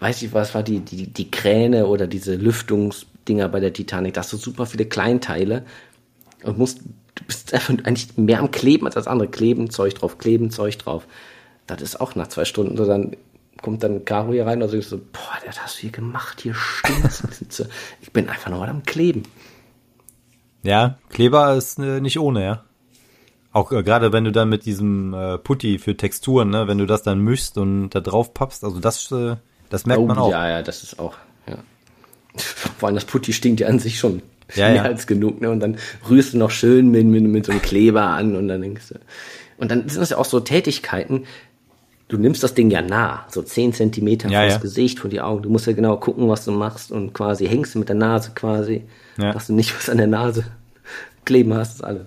weiß ich was war die, die, die Kräne oder diese Lüftungsdinger bei der Titanic, da hast du super viele Kleinteile und musst, du bist einfach eigentlich mehr am Kleben als das andere. Kleben, Zeug drauf, kleben, Zeug drauf. Das ist auch nach zwei Stunden so, dann kommt dann Caro hier rein und sagt so, boah, das hast du hier gemacht, hier stinkt's. ich bin einfach nur mal am Kleben. Ja, Kleber ist äh, nicht ohne, ja. Auch äh, gerade wenn du dann mit diesem äh, Putti für Texturen, ne, wenn du das dann mischst und da drauf pappst, also das, äh, das merkt man auch. Oh, Ja, ja, das ist auch, ja. [LAUGHS] Vor allem das Putti stinkt ja an sich schon [LAUGHS] Ja, mehr als genug, ne? Und dann rührst du noch schön mit, mit, mit so einem Kleber an und dann denkst du. Und dann sind das ja auch so Tätigkeiten, du nimmst das Ding ja nah, so 10 Zentimeter Ja, vors ja. Gesicht, vor die Augen. Du musst ja genau gucken, was du machst und quasi hängst du mit der Nase quasi, Ja. dass du nicht was an der Nase [LAUGHS] kleben hast, ist alles.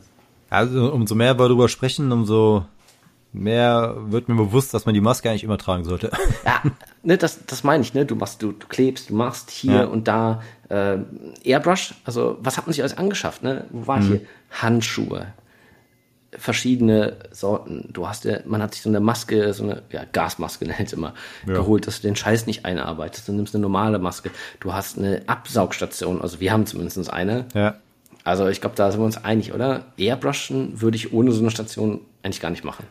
Also umso mehr wir darüber sprechen, umso mehr wird mir bewusst, dass man die Maske eigentlich immer tragen sollte. [LAUGHS] Ja, ne, das, das meine ich, ne? Du machst, du, du klebst, du machst hier Ja. und da äh, Airbrush, also was hat man sich alles angeschafft, ne? Wo war ich Mhm. hier? Handschuhe, verschiedene Sorten. Du hast ja, man hat sich so eine Maske, so eine ja, Gasmaske [LAUGHS] nennt immer, Ja. geholt, dass du den Scheiß nicht einarbeitest. Du nimmst eine normale Maske. Du hast eine Absaugstation, also wir haben zumindest eine. ja. Also ich glaube, da sind wir uns einig, oder? Airbrushen würde ich ohne so eine Station eigentlich gar nicht machen.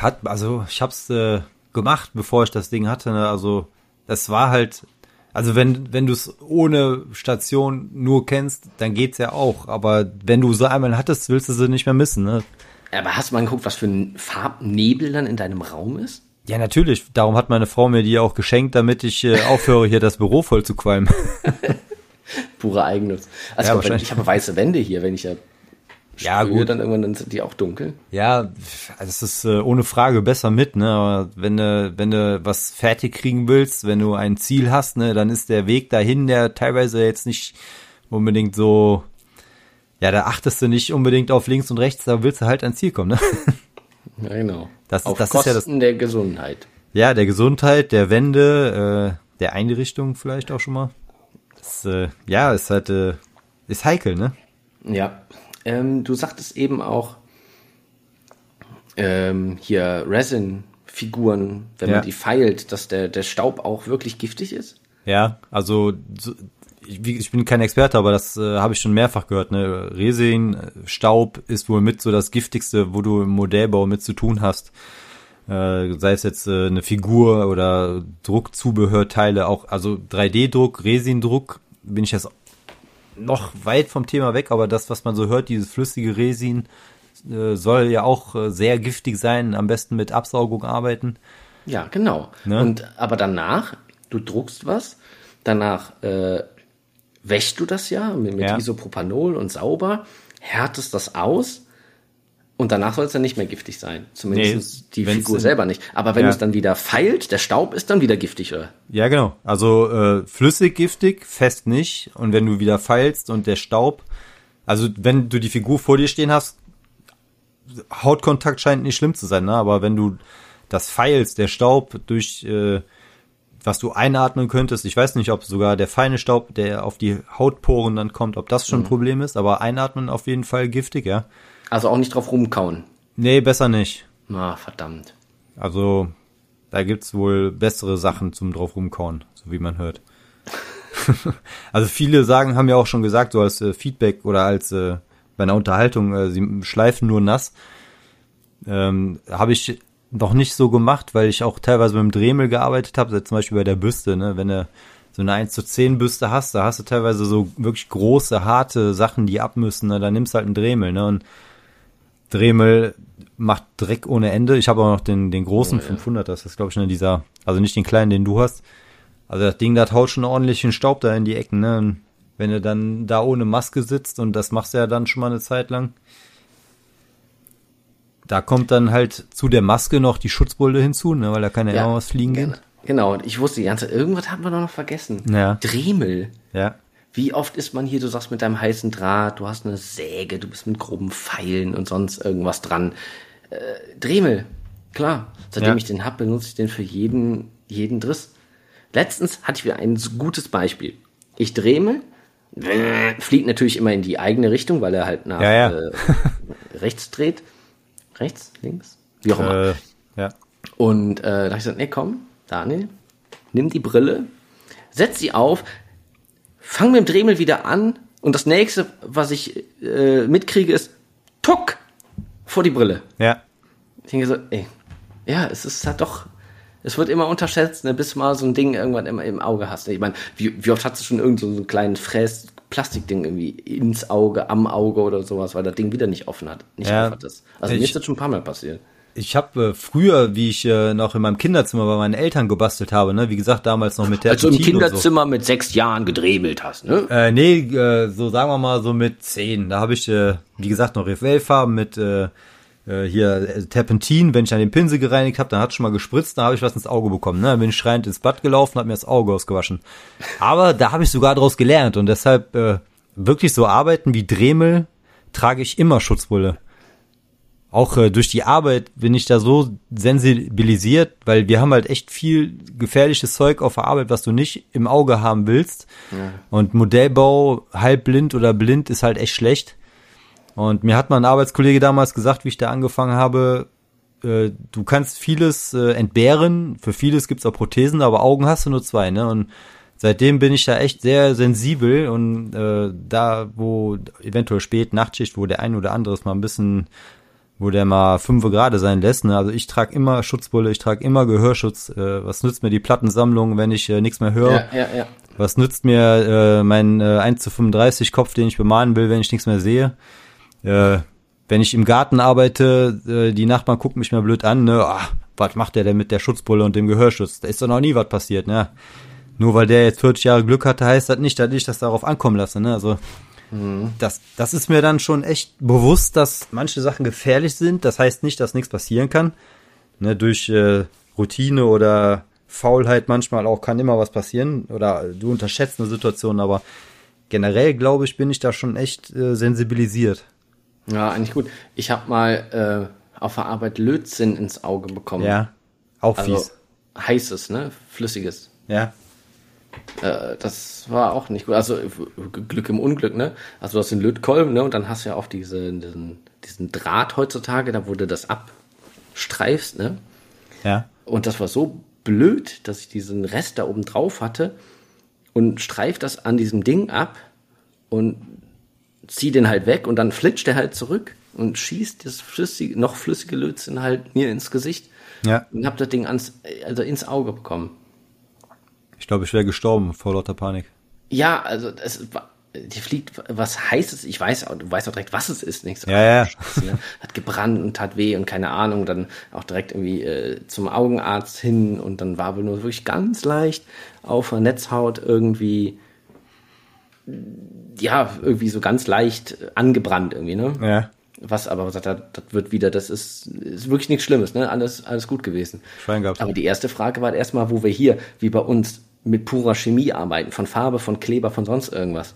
Hat, also ich hab's äh, gemacht, bevor ich das Ding hatte. Ne? Also das war halt, also wenn wenn du es ohne Station nur kennst, dann geht's ja auch. Aber wenn du sie einmal hattest, willst du sie nicht mehr missen. Ne? Aber hast du mal geguckt, was für ein Farbnebel dann in deinem Raum ist? Ja, natürlich. Darum hat meine Frau mir die auch geschenkt, damit ich äh, aufhöre, hier das Büro voll zu qualmen. [LAUGHS] Pure Eigennutz. Also Ja, ich, ich habe weiße Wände hier, wenn ich ja Ja, sprühe, gut. dann irgendwann dann sind die auch dunkel. Ja, also es ist äh, ohne Frage besser mit, ne? Aber wenn du, wenn du was fertig kriegen willst, wenn du ein Ziel hast, ne, dann ist der Weg dahin, der teilweise jetzt nicht unbedingt so, ja, da achtest du nicht unbedingt auf links und rechts, da willst du halt ans Ziel kommen, ne? Ja, genau. Das, Auf das Kosten ist ja das. der Gesundheit. Ja, der Gesundheit, der Wände, äh, der Einrichtung vielleicht auch schon mal. Das, äh, ja, ist halt, äh, ist heikel, ne? Ja. Ähm, du sagtest eben auch, ähm, hier Resin-Figuren, wenn Ja. man die feilt, dass der, der Staub auch wirklich giftig ist? Ja, also so, ich, ich bin kein Experte, aber das äh, habe ich schon mehrfach gehört. Ne? Resin, äh, Staub ist wohl mit so das giftigste, wo du im Modellbau mit zu tun hast. Äh, sei es jetzt äh, eine Figur oder Druckzubehörteile, auch also 3D-Druck, Resindruck, bin ich jetzt noch weit vom Thema weg, aber das, was man so hört, dieses flüssige Resin, äh, soll ja auch äh, sehr giftig sein, am besten mit Absaugung arbeiten. Ja, genau. Ne? Und aber danach, du druckst was, danach äh, wäschst du das ja mit, mit Ja. Isopropanol und sauber, härtest das aus und danach soll es dann nicht mehr giftig sein. Zumindest Nee, die Figur selber nicht. Aber wenn Ja. du es dann wieder feilt, der Staub ist dann wieder giftig, oder? Ja, genau. Also äh, flüssig giftig, fest nicht. Und wenn du wieder feilst und der Staub, also wenn du die Figur vor dir stehen hast, Hautkontakt scheint nicht schlimm zu sein, ne? aber wenn du das feilst, der Staub durch äh, was du einatmen könntest, ich weiß nicht, ob sogar der feine Staub, der auf die Hautporen dann kommt, ob das schon ein Problem ist, aber einatmen auf jeden Fall giftig, ja. Also auch nicht drauf rumkauen. Nee, besser nicht. Na, verdammt. Also da gibt's wohl bessere Sachen zum drauf rumkauen, so wie man hört. [LAUGHS] also viele sagen, haben ja auch schon gesagt, so als äh, Feedback oder als äh, bei einer Unterhaltung, äh, sie schleifen nur nass. Ähm, habe ich noch nicht so gemacht, weil ich auch teilweise mit dem Dremel gearbeitet habe, zum Beispiel bei der Büste, ne? wenn du so eine 1 zu 10 Büste hast, da hast du teilweise so wirklich große, harte Sachen, die ab müssen, ne? dann nimmst du halt einen Dremel, ne? Und Dremel macht Dreck ohne Ende. Ich habe auch noch den, den großen 500, das ist glaube ich ne, dieser, also nicht den kleinen, den du hast. Also das Ding, das haut schon ordentlichen Staub da in die Ecken, ne? Und wenn du dann da ohne Maske sitzt und das machst du ja dann schon mal eine Zeit lang, da kommt dann halt zu der Maske noch die Schutzbulle hinzu, ne? Weil da kann ja, immer was fliegen gehen. Genau, und ich wusste die ganze Zeit, irgendwas haben wir noch vergessen. Ja. Dremel. Ja. Wie oft ist man hier, du sagst mit deinem heißen Draht, du hast eine Säge, du bist mit groben Pfeilen und sonst irgendwas dran. Äh, Dremel, klar. Seitdem Ja. ich den hab, benutze ich den für jeden, jeden Driss. Letztens hatte ich wieder ein gutes Beispiel. Ich Dremel, äh, fliegt natürlich immer in die eigene Richtung, weil er halt nach Ja, ja. Äh, rechts dreht. Rechts, links, wie auch immer. Äh, ja. Und äh, da habe ich gesagt, nee, komm, Daniel, nimm die Brille, setz sie auf, fang mit dem Dremel wieder an und das nächste, was ich äh, mitkriege, ist Tuck vor die Brille. Ja. Ich denke so, ey, ja, es ist halt doch, es wird immer unterschätzt, ne, bis du mal so ein Ding irgendwann immer im Auge hast. Ich meine, wie, wie oft hast du schon irgend so einen kleinen Fräs Plastikding irgendwie ins Auge, am Auge oder sowas, weil das Ding wieder nicht offen hat, nicht Ja. hat ist. Also Ich- mir ist das schon ein paar Mal passiert. Ich habe äh, früher, wie ich äh, noch in meinem Kinderzimmer bei meinen Eltern gebastelt habe, ne, wie gesagt, damals noch mit der Als du im Kinderzimmer mit sechs Jahren gedremelt hast, ne? Äh, nee, äh, so sagen wir mal so mit zehn. Da habe ich, äh, wie gesagt, noch Revell-Farben mit äh, äh, hier äh, Terpentin. Wenn ich an den Pinsel gereinigt habe, dann hat schon mal gespritzt, dann habe ich was ins Auge bekommen. Ne? Dann bin ich schreiend ins Bad gelaufen, habe mir das Auge ausgewaschen. Aber da habe ich sogar draus gelernt und deshalb äh, wirklich so arbeiten wie Dremel trage ich immer Schutzbulle. Auch äh, durch die Arbeit bin ich da so sensibilisiert, weil wir haben halt echt viel gefährliches Zeug auf der Arbeit, was du nicht im Auge haben willst. Und Modellbau halb blind oder blind ist halt echt schlecht. Und mir hat mal ein Arbeitskollege damals gesagt, wie ich da angefangen habe, äh, du kannst vieles äh, entbehren, für vieles gibt's auch Prothesen, aber Augen hast du nur zwei, ne? Und seitdem bin ich da echt sehr sensibel und äh, da, wo eventuell spät Nachtschicht, wo der ein oder andere es mal ein bisschen, wo der mal fünf gerade sein lässt, ne? Also ich trage immer Schutzbulle, ich trage immer Gehörschutz. Äh, was nützt mir die Plattensammlung, wenn ich äh, nichts mehr höre? Ja, ja, ja. Was nützt mir äh, mein äh, 1 zu 35 Kopf, den ich bemalen will, wenn ich nichts mehr sehe? Äh, wenn ich im Garten arbeite, äh, die Nachbarn gucken mich mal blöd an, ne? Ah, was macht der denn mit der Schutzbulle und dem Gehörschutz? Da ist doch noch nie was passiert, ne? Nur weil der jetzt 40 Jahre Glück hatte, heißt das nicht, dass ich das darauf ankommen lasse, ne? Also das, das ist mir dann schon echt bewusst, dass manche Sachen gefährlich sind. Das heißt nicht, dass nichts passieren kann. Ne, durch äh, Routine oder Faulheit manchmal auch kann immer was passieren oder du unterschätzt eine Situation, aber generell glaube ich, bin ich da schon echt äh, sensibilisiert. Ja, eigentlich gut. Ich habe mal auf der Arbeit Lötzinn ins Auge bekommen. Ja. Auch also fies. heißes, ne? Flüssiges. Ja. Äh, das war auch nicht gut. Also Glück im Unglück, ne? Also du hast den Lötkolben, ne? Und dann hast du ja auch diese, diesen, diesen Draht heutzutage, da wurde das abstreifst, ne? Ja. Und das war so blöd, dass ich diesen Rest da oben drauf hatte und streif das an diesem Ding ab und zieh den halt weg und dann flitscht der halt zurück und schießt das flüssige, noch flüssige Lötzinn halt mir ins Gesicht Ja. und hab das Ding ans, also ins Auge bekommen. Ich glaube, ich wäre gestorben vor lauter Panik. Ja, also es war, die fliegt was heißes, ich weiß, auch- du weißt auch direkt, was es ist, nicht so. Ja, ja. Ne? Hat gebrannt und tat weh und keine Ahnung, dann auch direkt irgendwie äh, zum Augenarzt hin und dann war wohl nur wirklich ganz leicht auf der Netzhaut irgendwie ja, irgendwie so ganz leicht angebrannt irgendwie, ne? Ja. Was aber sagt, das, das wird wieder, das ist, ist wirklich nichts Schlimmes, ne? Alles, alles gut gewesen. Schwein gehabt. Aber die erste Frage war erstmal, wo wir hier, wie bei uns, mit purer Chemie arbeiten, von Farbe, von Kleber, von sonst irgendwas.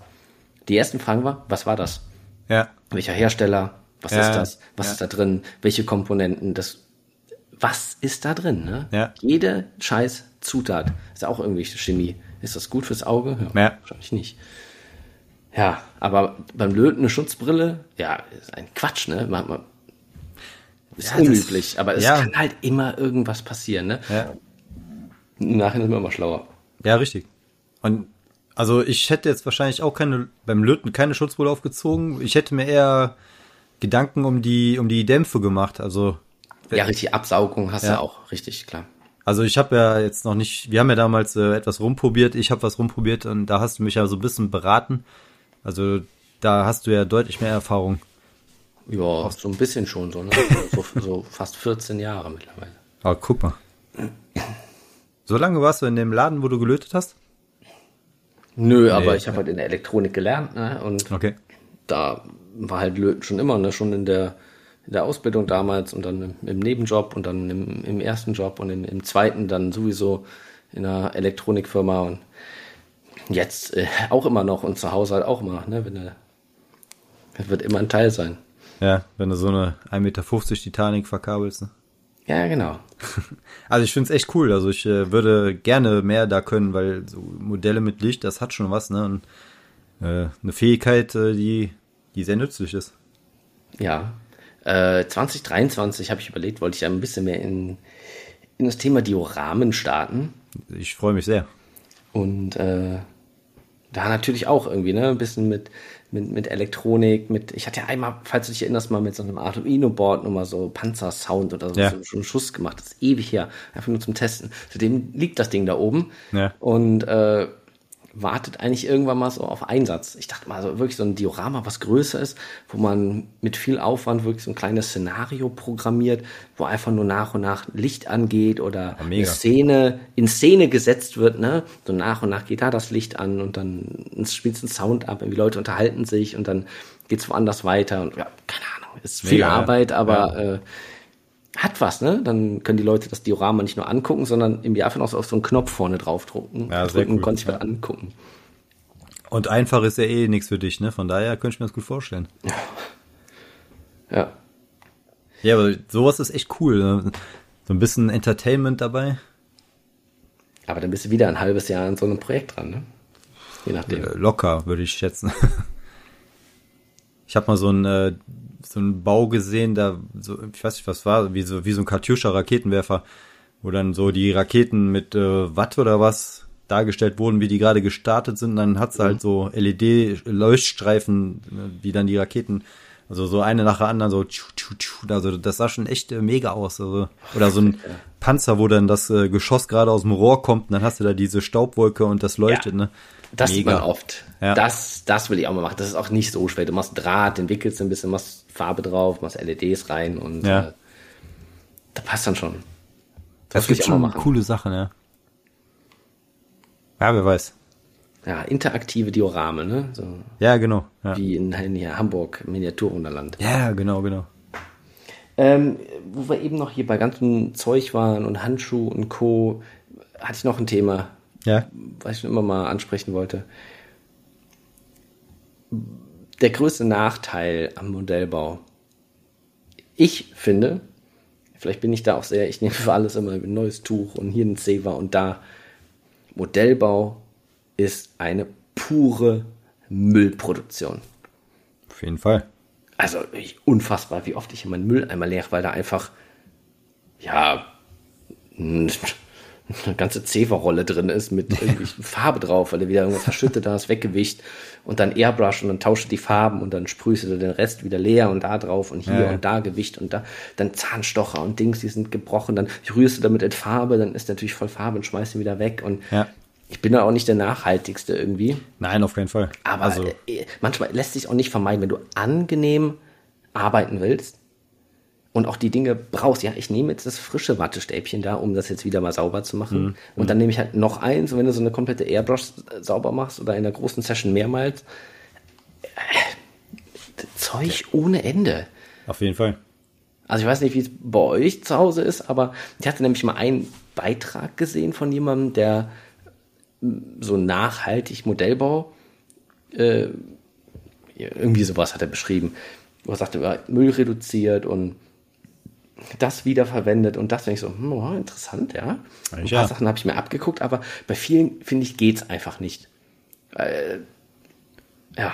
Die ersten Fragen war, was war das? Ja. Welcher Hersteller? Was Ja, ist das? Was ja. ist da drin? Welche Komponenten? Das, was ist da drin? Ne? Ja. Jede scheiß Zutat ist auch irgendwie Chemie. Ist das gut fürs Auge? Ja. Wahrscheinlich nicht. Ja, aber beim Löten eine Schutzbrille, ja, ist ein Quatsch, ne? Man, man, ist Ja, das- unüblich, aber es ja. kann halt immer irgendwas passieren, ne? Ja. Im Nachhinein sind wir immer schlauer. Ja, richtig. Und also ich hätte jetzt wahrscheinlich auch keine beim Löten keine Schutzbrille aufgezogen. Ich hätte mir eher Gedanken um die um die Dämpfe gemacht. Also Ja, richtig, Absaugung hast Ja. du auch, richtig, klar. also ich habe ja jetzt noch nicht. Wir haben ja damals äh, etwas rumprobiert. Ich habe was rumprobiert und da hast du mich ja so ein bisschen beraten. Also da hast du ja deutlich mehr Erfahrung. Ja, so ein bisschen schon so, ne? so, so fast 14 Jahre mittlerweile. Aber guck mal. So lange warst du in dem Laden, wo du gelötet hast? Nö, aber ich habe halt in der Elektronik gelernt, ne? Und Okay. da war halt Löten schon immer, ne? Schon in der, in der Ausbildung damals und dann im, im Nebenjob und dann im, im ersten Job und im, im zweiten dann sowieso in einer Elektronikfirma und jetzt äh, auch immer noch und zu Hause halt auch immer, ne? Wenn du, das wird immer ein Teil sein. Ja, wenn du so eine 1,50 Meter Titanic verkabelst. Ne? Ja, genau. [LAUGHS] Also ich finde es echt cool. Also ich äh, würde gerne mehr da können, weil so Modelle mit Licht, das hat schon was, ne? Und, äh, eine Fähigkeit, äh, die, die sehr nützlich ist. Ja. Äh, 2023 habe ich überlegt, wollte ich ja ein bisschen mehr in, in das Thema Dioramen starten. Ich freue mich sehr. Und äh, da natürlich auch irgendwie, ne, ein bisschen mit, mit, mit Elektronik, mit, ich hatte ja einmal, falls du dich erinnerst, mal mit so einem Arduino-Board nochmal so Panzersound oder so, Ja. so, so einen Schuss gemacht. Das ist ewig her, einfach nur zum Testen. Zudem liegt das Ding da oben Ja. und äh, wartet eigentlich irgendwann mal so auf Einsatz. Ich dachte mal, so wirklich so ein Diorama, was größer ist, wo man mit viel Aufwand wirklich so ein kleines Szenario programmiert, wo einfach nur nach und nach Licht angeht oder Ja, eine Szene in Szene gesetzt wird, ne? So nach und nach geht da das Licht an und dann spielt es einen Sound ab, irgendwie Leute unterhalten sich und dann geht's woanders weiter und ja, keine Ahnung, ist viel Mega, ja. Arbeit, aber äh, hat was, ne? Dann können die Leute das Diorama nicht nur angucken, sondern im Jahr noch so auf so einen Knopf vorne draufdrucken. Ja, sehr drücken, cool. konnte ich mal angucken. Und einfach ist ja eh nichts für dich, ne? Von daher könnte ich mir das gut vorstellen. [LAUGHS] Ja. Ja, aber sowas ist echt cool. Ne? So ein bisschen Entertainment dabei. Aber dann bist du wieder ein halbes Jahr an so einem Projekt dran, ne? Je nachdem. Äh, Locker, würde ich schätzen. [LAUGHS] Ich habe mal so einen, äh, so einen Bau gesehen, da, so, ich weiß nicht, was war, wie so, wie so ein Katjuscha-Raketenwerfer, wo dann so die Raketen mit äh, Watt oder was dargestellt wurden, wie die gerade gestartet sind. Dann hat's halt so LED-Leuchtstreifen, wie dann die Raketen, also so eine nach der anderen, so tschu, tschu, tschu, also das sah schon echt äh, mega aus. Also, oder so ein Panzer, wo dann das äh, Geschoss gerade aus dem Rohr kommt und dann hast du da diese Staubwolke und das leuchtet, Ja. ne? Das sieht Mega. man oft. Ja. Das, das will ich auch mal machen. Das ist auch nicht so schwer. Du machst Draht, entwickelst ein bisschen, machst Farbe drauf, machst LEDs rein und Ja. äh, da passt dann schon. Das ich auch schon mal machen. coole Sachen, ja. Ja, wer weiß. Ja, interaktive Diorame, ne? So Ja, genau. Ja, wie in, in Hamburg, Miniaturwunderland. ja genau, genau. Ähm, wo wir eben noch hier bei ganzem Zeug waren und Handschuh und Co., hatte ich noch ein Thema, Ja. was ich schon immer mal ansprechen wollte. Der größte Nachteil am Modellbau Ich finde, vielleicht bin ich da auch sehr, ich nehme für alles immer ein neues Tuch und hier ein Zewa und da. Modellbau ist eine pure Müllproduktion. Auf jeden Fall. Also ich, unfassbar, wie oft ich in meinen Mülleimer leere, weil da einfach, ja, [LAUGHS] eine ganze Zewa-Rolle drin ist mit [LAUGHS] irgendwie Farbe drauf, weil du wieder irgendwas verschüttet hast, weggewischt und dann Airbrush und dann tauscht die Farben und dann sprühst du den Rest wieder leer und da drauf und hier Ja, und da Gewicht und da, dann Zahnstocher und Dings, die sind gebrochen, dann rührst du damit in Farbe, dann ist natürlich voll Farbe und schmeißt ihn wieder weg und Ja. ich bin da auch nicht der nachhaltigste irgendwie. Nein, auf keinen Fall. Aber also, äh, manchmal lässt sich auch nicht vermeiden, wenn du angenehm arbeiten willst und auch die Dinge brauchst. Ja, ich nehme jetzt das frische Wattestäbchen da, um das jetzt wieder mal sauber zu machen. Und dann nehme ich halt noch eins. Und wenn du so eine komplette Airbrush äh, sauber machst oder in einer großen Session mehrmals, äh, Zeug ohne Ende. auf jeden Fall. Also ich weiß nicht, wie es bei euch zu Hause ist, aber ich hatte nämlich mal einen Beitrag gesehen von jemandem, der m, so nachhaltig Modellbau, äh, irgendwie sowas hat er beschrieben, wo er sagte, Müll reduziert und das wiederverwendet und das, wenn ich so, hm, oh, interessant, ja. Ein Ja. paar Sachen habe ich mir abgeguckt, aber bei vielen, finde ich, geht's einfach nicht. Äh, ja.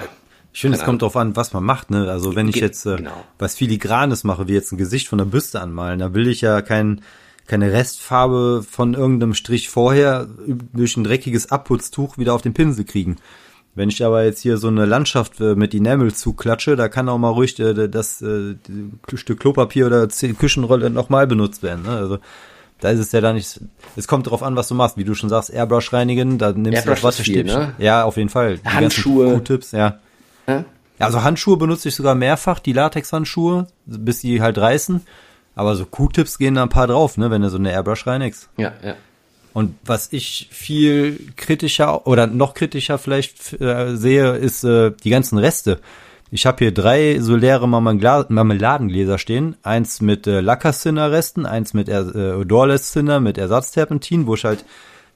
Ich finde, es kommt drauf an, was man macht. Ne? Also wenn ich jetzt äh, genau. was filigranes mache, wie jetzt ein Gesicht von der Büste anmalen, da will ich ja kein, keine Restfarbe von irgendeinem Strich vorher durch ein dreckiges Abputztuch wieder auf den Pinsel kriegen. Wenn ich aber jetzt hier so eine Landschaft äh, mit Enamel zuklatsche, da kann auch mal ruhig äh, das äh, Stück Klopapier oder Küchenrolle nochmal benutzt werden. Ne? Also da ist es ja da nicht. Es kommt drauf an, was du machst. Wie du schon sagst, Airbrush reinigen, da nimmst Airbrush du das ist viel, ne? Ja, auf jeden Fall. Die Handschuhe. Ja. Ja? Ja, also Handschuhe benutze ich sogar mehrfach, die Latexhandschuhe, bis die halt reißen. Aber so Q-Tips gehen da ein paar drauf, ne, wenn du so eine Airbrush reinigst. Ja, ja. Und was ich viel kritischer oder noch kritischer vielleicht äh, sehe, ist äh, die ganzen Reste. Ich habe hier drei so leere Marmela- Marmeladengläser stehen. Eins mit äh, Lackerzinner-Resten, eins mit äh, Odorless-Zinner mit Ersatzterpentin, wo ich halt,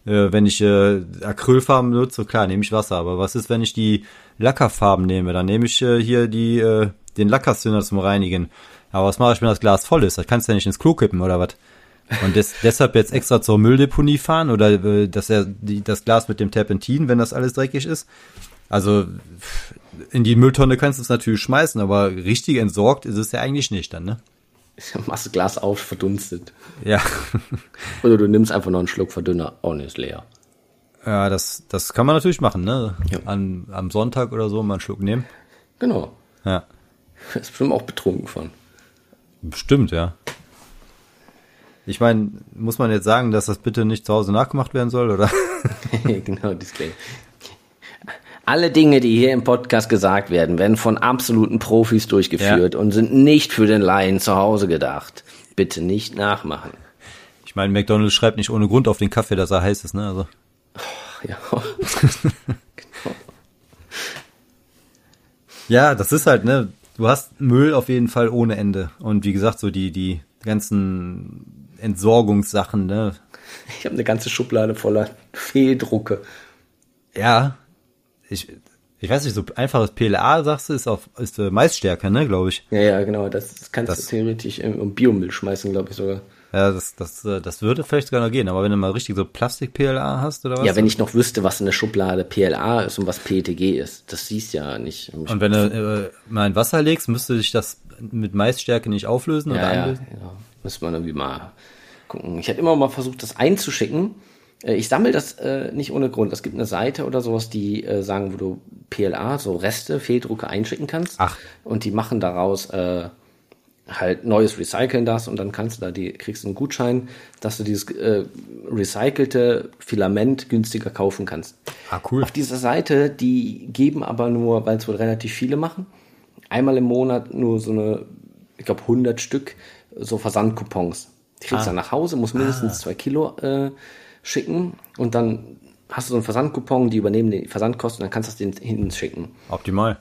äh, wenn ich äh, Acrylfarben nutze, klar, nehme ich Wasser. Aber was ist, wenn ich die Lackerfarben nehme? Dann nehme ich äh, hier die äh, den Lackerzinner zum Reinigen. Aber was mache ich, wenn das Glas voll ist? Das kannst du ja nicht ins Klo kippen oder was? Und des, deshalb jetzt extra zur Mülldeponie fahren oder äh, dass er die, das Glas mit dem Terpentin, wenn das alles dreckig ist. Also in die Mülltonne kannst du es natürlich schmeißen, aber richtig entsorgt ist es ja eigentlich nicht dann, ne? [LAUGHS] Machst du Glas auf, verdunstet. Ja, [LAUGHS] Oder du nimmst einfach noch einen Schluck Verdünner. Oh, ne, ist leer. ja das, das kann man natürlich machen, ne? Ja. An, am Sonntag oder so mal einen Schluck nehmen. Genau. Ja, [LAUGHS] Ist bestimmt auch betrunken von. bestimmt, ja. Ich meine, muss man jetzt sagen, dass das bitte nicht zu Hause nachgemacht werden soll, oder? [LAUGHS] genau, Disclaimer. Alle Dinge, die hier im Podcast gesagt werden, werden von absoluten Profis durchgeführt und sind nicht für den Laien zu Hause gedacht. Bitte nicht nachmachen. Ich meine, McDonald's schreibt nicht ohne Grund auf den Kaffee, dass er heiß ist, ne? Also. Ja. [LAUGHS] Ja, das ist halt, ne, du hast Müll auf jeden Fall ohne Ende. Und wie gesagt, so die, die ganzen Entsorgungssachen, ne. Ich habe eine ganze Schublade voller Fehldrucke. Ja, ich, ich weiß nicht, so einfaches PLA, sagst du, ist auf, ist äh, Maisstärke, ne, glaube ich. Ja, ja, genau. Das kannst Das- du theoretisch im, Biomüll schmeißen, glaube ich sogar. Ja, das, das, äh, das würde vielleicht sogar noch gehen, aber wenn du mal richtig so Plastik-PLA hast oder was? Ja, wenn ich noch wüsste, was in der Schublade PLA ist und was PETG ist. Das siehst ja nicht. Und wenn du äh, mal in Wasser legst, müsste sich das mit Maisstärke nicht auflösen oder Ja, ja, einlösen? ja. Müssen wir irgendwie mal gucken. Ich hätte immer mal versucht, das einzuschicken. Äh, Ich sammle das äh, nicht ohne Grund. Es gibt eine Seite oder sowas, die äh, sagen, wo du PLA, so Reste, Fehldrucke einschicken kannst. Ach. Und die machen daraus äh, halt neues Recyceln das und dann kannst du da die, kriegst du einen Gutschein, dass du dieses äh, recycelte Filament günstiger kaufen kannst. Ah, cool. Auf dieser Seite, die geben aber nur, weil es wohl relativ viele machen, einmal im Monat nur so eine, ich glaube 100 Stück, so Versandcoupons. Die kriegst du dann nach Hause, musst mindestens zwei Kilo äh, schicken und dann hast du so einen Versandcoupon, die übernehmen die Versandkosten, dann kannst du das den hinten schicken. Optimal.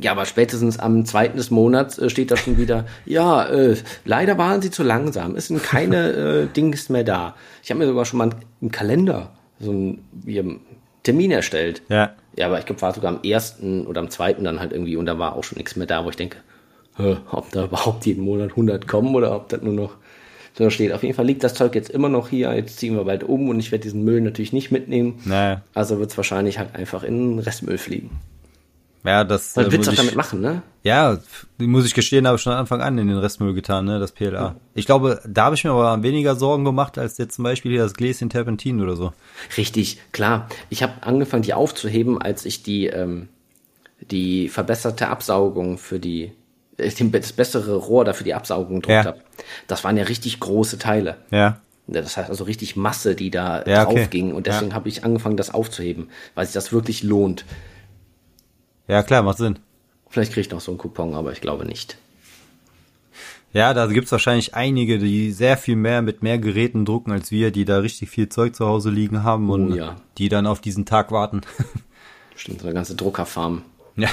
Ja, aber spätestens am zweiten des Monats äh, steht da schon wieder, [LAUGHS] ja, äh, leider waren sie zu langsam, es sind keine [LAUGHS] äh, Dings mehr da. Ich habe mir sogar schon mal einen Kalender, so einen Termin erstellt. Ja. Ja, aber ich glaube, war sogar am ersten oder am zweiten dann halt irgendwie und da war auch schon nichts mehr da, wo ich denke, ob da überhaupt jeden Monat 100 kommen oder ob das nur noch so steht. Auf jeden Fall liegt das Zeug jetzt immer noch hier. Jetzt ziehen wir bald um und ich werde diesen Müll natürlich nicht mitnehmen. Naja. Also wird es wahrscheinlich halt einfach in den Restmüll fliegen. Ja, das. Was äh, willst auch ich- damit machen, ne? Ja, muss ich gestehen, habe ich schon Anfang an in den Restmüll getan, ne, das PLA. Ich glaube, da habe ich mir aber weniger Sorgen gemacht, als jetzt zum Beispiel hier das Gläschen Terpentin oder so. Richtig, klar. Ich habe angefangen, die aufzuheben, als ich die, ähm, die verbesserte Absaugung für die, das bessere Rohr da für die Absaugung gedruckt Ja. habe. Das waren ja richtig große Teile. Ja. Das heißt also richtig Masse, die da Ja, okay. drauf ging. Und deswegen habe ich angefangen, das aufzuheben, weil sich das wirklich lohnt. Ja, klar, macht Sinn. Vielleicht kriege ich noch so einen Coupon, aber ich glaube nicht. Ja, da gibt's wahrscheinlich einige, die sehr viel mehr mit mehr Geräten drucken als wir, die da richtig viel Zeug zu Hause liegen haben und Oh ja. die dann auf diesen Tag warten. [LAUGHS] Stimmt, so eine ganze Druckerfarm. ja.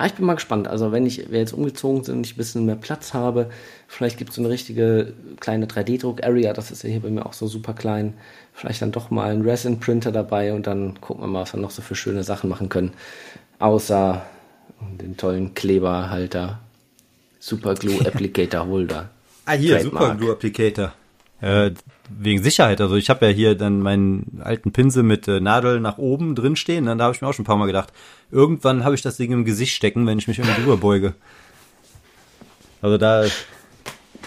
Ah, ich bin mal gespannt. Also wenn ich, wir jetzt umgezogen sind und ich ein bisschen mehr Platz habe, vielleicht gibt es so eine richtige kleine 3D-Druck-Area, das ist ja hier bei mir auch so super klein. Vielleicht dann doch mal ein Resin-Printer dabei und dann gucken wir mal, was wir noch so für schöne Sachen machen können. Außer den tollen Kleberhalter, Super Glue Applicator Holder. [LAUGHS] Ah, hier, Trademark. Super Glue Applicator. Äh, wegen Sicherheit. Also ich habe ja hier dann meinen alten Pinsel mit äh, Nadel nach oben drin stehen. Dann da habe ich mir auch schon ein paar Mal gedacht, irgendwann habe ich das Ding im Gesicht stecken, wenn ich mich irgendwie drüber beuge. Also da,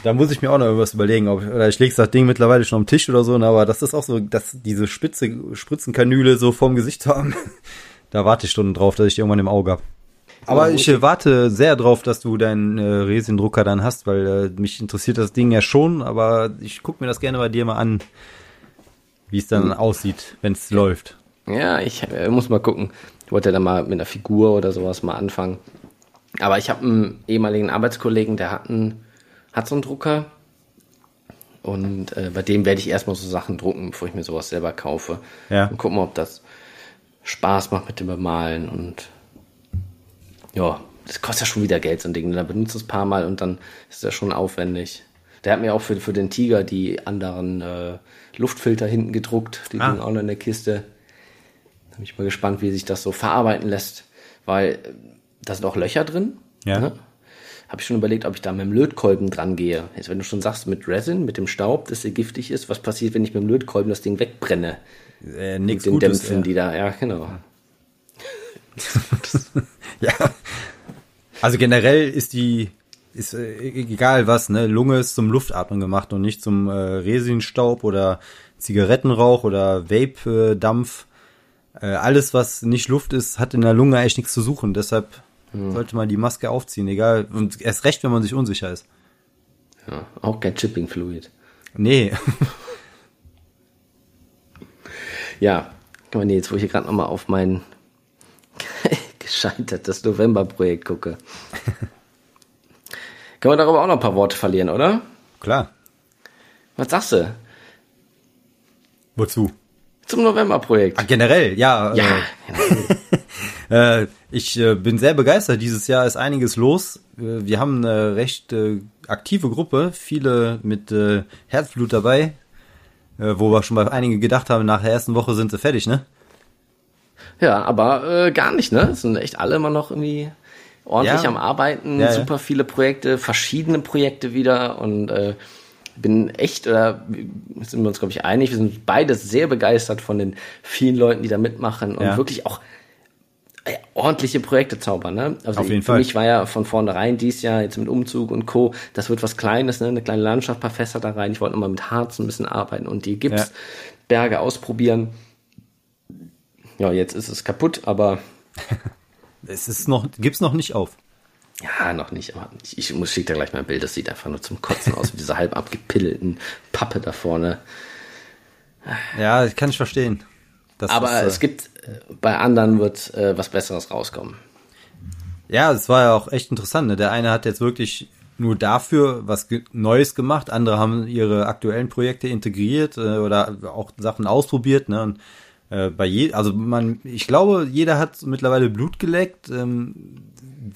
da muss ich mir auch noch irgendwas überlegen. Ob, oder ich lege das Ding mittlerweile schon am Tisch oder so, ne, aber das ist auch so, dass diese spitze Spritzenkanüle so vorm Gesicht haben. [LAUGHS] da warte ich Stunden drauf, dass ich die irgendwann im Auge habe. Aber ich äh, warte sehr drauf, dass du deinen äh, Resin-Drucker dann hast, weil äh, mich interessiert das Ding ja schon, aber ich guck mir das gerne bei dir mal an, wie es dann aussieht, wenn es läuft. Ja, ich äh, muss mal gucken. Ich wollte dann mal mit einer Figur oder sowas mal anfangen. Aber ich habe einen ehemaligen Arbeitskollegen, der hat, einen, hat so einen Drucker. Und äh, bei dem werde ich erstmal so Sachen drucken, bevor ich mir sowas selber kaufe. Ja. Und gucken, ob das Spaß macht mit dem Bemalen. Und ja, das kostet ja schon wieder Geld, so ein Ding. Da benutzt es ein paar Mal und dann ist das schon aufwendig. Der hat mir auch für, für den Tiger die anderen äh, Luftfilter hinten gedruckt. Die Ah. liegen auch noch in der Kiste. Da bin ich mal gespannt, wie sich das so verarbeiten lässt, weil äh, da sind auch Löcher drin. Ja. Ne? Habe ich schon überlegt, ob ich da mit dem Lötkolben dran gehe. Jetzt, wenn du schon sagst, mit Resin, mit dem Staub, dass der giftig ist, was passiert, wenn ich mit dem Lötkolben das Ding wegbrenne? Äh, Mit nichts den Gutes. Dämpfen, ja. die da, ja, genau. ja. [LAUGHS] Also generell ist die, ist äh, egal was, ne, Lunge ist zum Luftatmen gemacht und nicht zum äh, Resinstaub oder Zigarettenrauch oder Vape-Dampf. Äh, alles, was nicht Luft ist, hat in der Lunge echt nichts zu suchen. Deshalb sollte man die Maske aufziehen, egal. Und erst recht, wenn man sich unsicher ist. Ja, auch kein Chipping Fluid. Nee. [LAUGHS] Ja, nee, jetzt wo ich hier gerade nochmal auf mein gescheitertes November-Projekt gucke. [LAUGHS] Können wir darüber auch noch ein paar Worte verlieren, oder? Klar. Was sagst du Wozu? zum November-Projekt? Ah, generell, ja. Ja, [LAUGHS] Äh, ich äh, bin sehr begeistert. Dieses Jahr ist einiges los. Äh, wir haben eine recht äh, aktive Gruppe, viele mit äh, Herzblut dabei, äh, wo wir schon bei einigen gedacht haben, nach der ersten Woche sind sie fertig, ne? Ja aber äh, gar nicht, ne? Es sind echt alle immer noch irgendwie ordentlich Ja. am Arbeiten, Ja, ja. super viele Projekte, verschiedene Projekte wieder und äh, bin echt, oder sind wir uns, glaube ich, einig, wir sind beide sehr begeistert von den vielen Leuten, die da mitmachen und Ja. wirklich auch äh, ordentliche Projekte zaubern. Ne? Also Auf jeden für Fall. mich war ja von vornherein dies Jahr jetzt mit Umzug und Co. Das wird was Kleines, ne? eine kleine Landschaft, paar Fässer da rein. Ich wollte nochmal mit Harz ein bisschen arbeiten und die Gipsberge ausprobieren. Ja, jetzt ist es kaputt, aber [LAUGHS] Es ist noch, gibt's noch nicht auf. ja, noch nicht. Aber ich, ich muss schick da gleich mal ein Bild. Das sieht einfach nur zum Kotzen aus, mit dieser halb abgepilgelten Pappe da vorne. Ja, ich kann ich verstehen. Das Aber ist, äh, es gibt, äh, bei anderen wird äh, was Besseres rauskommen. Ja, es war ja auch echt interessant. Ne? Der eine hat jetzt wirklich nur dafür was ge Neues gemacht, andere haben ihre aktuellen Projekte integriert äh, oder auch Sachen ausprobiert. Ne? Und äh, bei je also man, ich glaube, jeder hat mittlerweile Blut geleckt. Ähm,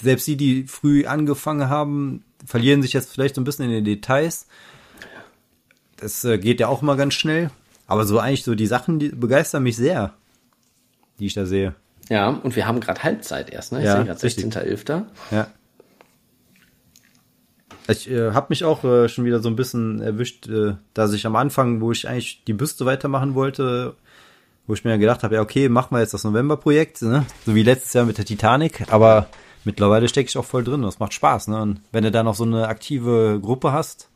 selbst die, die früh angefangen haben, verlieren sich jetzt vielleicht so ein bisschen in den Details. Das äh, geht ja auch immer ganz schnell. Aber so eigentlich so die Sachen, die begeistern mich sehr, die ich da sehe. Ja, und wir haben gerade Halbzeit erst, ne? Ich Ja, sehe gerade richtig. 16.11. Ja. Ich äh, habe mich auch äh, schon wieder so ein bisschen erwischt, äh, dass ich am Anfang, wo ich eigentlich die Büste weitermachen wollte, wo ich mir gedacht habe, ja okay, machen wir jetzt das November-Projekt, ne? so wie letztes Jahr mit der Titanic, aber mittlerweile stecke ich auch voll drin, das macht Spaß. Ne? Und wenn du da noch so eine aktive Gruppe hast,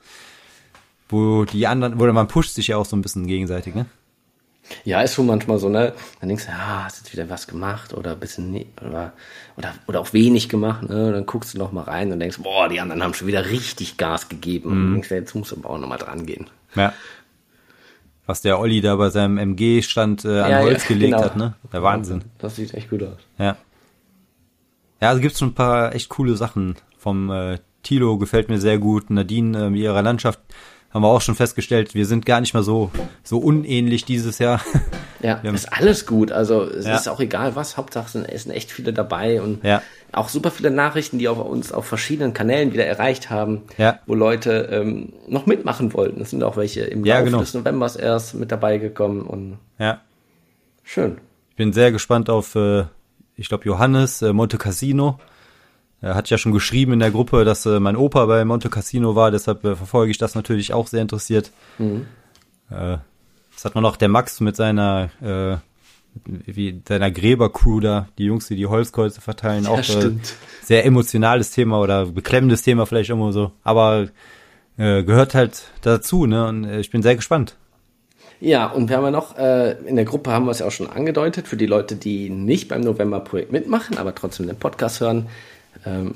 wo die anderen, wo man pusht sich ja auch so ein bisschen gegenseitig, ne? Ja, ist schon manchmal so, ne? Dann denkst du, ja, hast jetzt wieder was gemacht oder ein bisschen ne oder, oder, oder auch wenig gemacht, ne? Und dann guckst du noch mal rein und denkst, boah, die anderen haben schon wieder richtig Gas gegeben. Mhm. Und denkst, jetzt musst du aber auch noch mal dran gehen. Ja. Was der Olli da bei seinem MG-Stand äh, an ja, Holz ja, gelegt genau. hat, ne? Der Wahnsinn. Das sieht echt gut aus. Ja. Ja, also gibt's schon ein paar echt coole Sachen. Vom äh, Tilo gefällt mir sehr gut. Nadine äh, mit ihrer Landschaft haben wir auch schon festgestellt, wir sind gar nicht mal so, so unähnlich dieses Jahr. [LAUGHS] Ja, ist alles gut. Also es ja. ist auch egal was, Hauptsache es sind echt viele dabei und ja. auch super viele Nachrichten, die auf uns auf verschiedenen Kanälen wieder erreicht haben, ja. wo Leute ähm, noch mitmachen wollten. Es sind auch welche im Laufe genau. des Novembers erst mit dabei gekommen und ja. schön. Ich bin sehr gespannt auf, äh, ich glaube, Johannes äh, Monte Casino er hat ja schon geschrieben in der Gruppe, dass äh, mein Opa bei Monte Cassino war, deshalb äh, verfolge ich das natürlich auch sehr interessiert. Mhm. Äh, das hat man noch der Max mit seiner äh, wie seiner Gräbercrew da, die Jungs, die die Holzkreuze verteilen, ja, auch äh, sehr emotionales Thema oder beklemmendes Thema vielleicht immer so, aber äh, gehört halt dazu, ne? Und äh, ich bin sehr gespannt. Ja, und wir haben ja noch, äh, in der Gruppe haben wir es ja auch schon angedeutet, für die Leute, die nicht beim November-Projekt mitmachen, aber trotzdem den Podcast hören, ähm,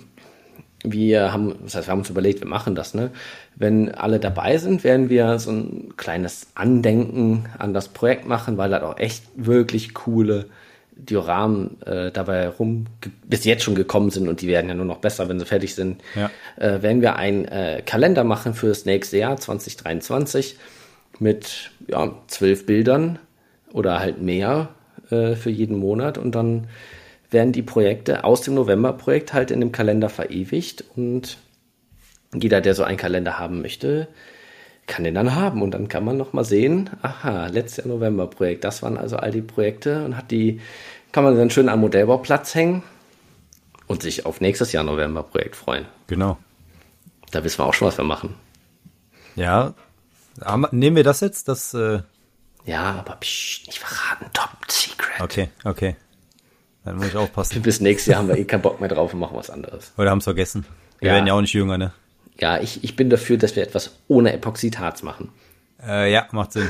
wir haben, das heißt, wir haben uns überlegt, wir machen das, ne? Wenn alle dabei sind, werden wir so ein kleines Andenken an das Projekt machen, weil da auch echt wirklich coole Dioramen äh, dabei rum bis jetzt schon gekommen sind und die werden ja nur noch besser, wenn sie fertig sind. Ja. Äh, werden wir einen äh, Kalender machen für das nächste Jahr 2023 mit ja, zwölf Bildern oder halt mehr äh, für jeden Monat und dann werden die Projekte aus dem November-Projekt halt in dem Kalender verewigt und jeder, der so einen Kalender haben möchte, kann den dann haben und dann kann man noch mal sehen, aha, letztes Jahr November-Projekt, das waren also all die Projekte und hat die, kann man dann schön am Modellbauplatz hängen und sich auf nächstes Jahr November-Projekt freuen. Genau. Da wissen wir auch schon, was wir machen. Ja, nehmen wir das jetzt, das... Äh ja, aber psch, nicht verraten, top secret. Okay, okay. Dann muss ich aufpassen. Bis nächstes Jahr haben wir eh keinen Bock mehr drauf und machen was anderes. Oder haben es vergessen. Wir ja. werden ja auch nicht jünger, ne? Ja, ich, ich bin dafür, dass wir etwas ohne Epoxidharz machen. Äh, ja, macht Sinn.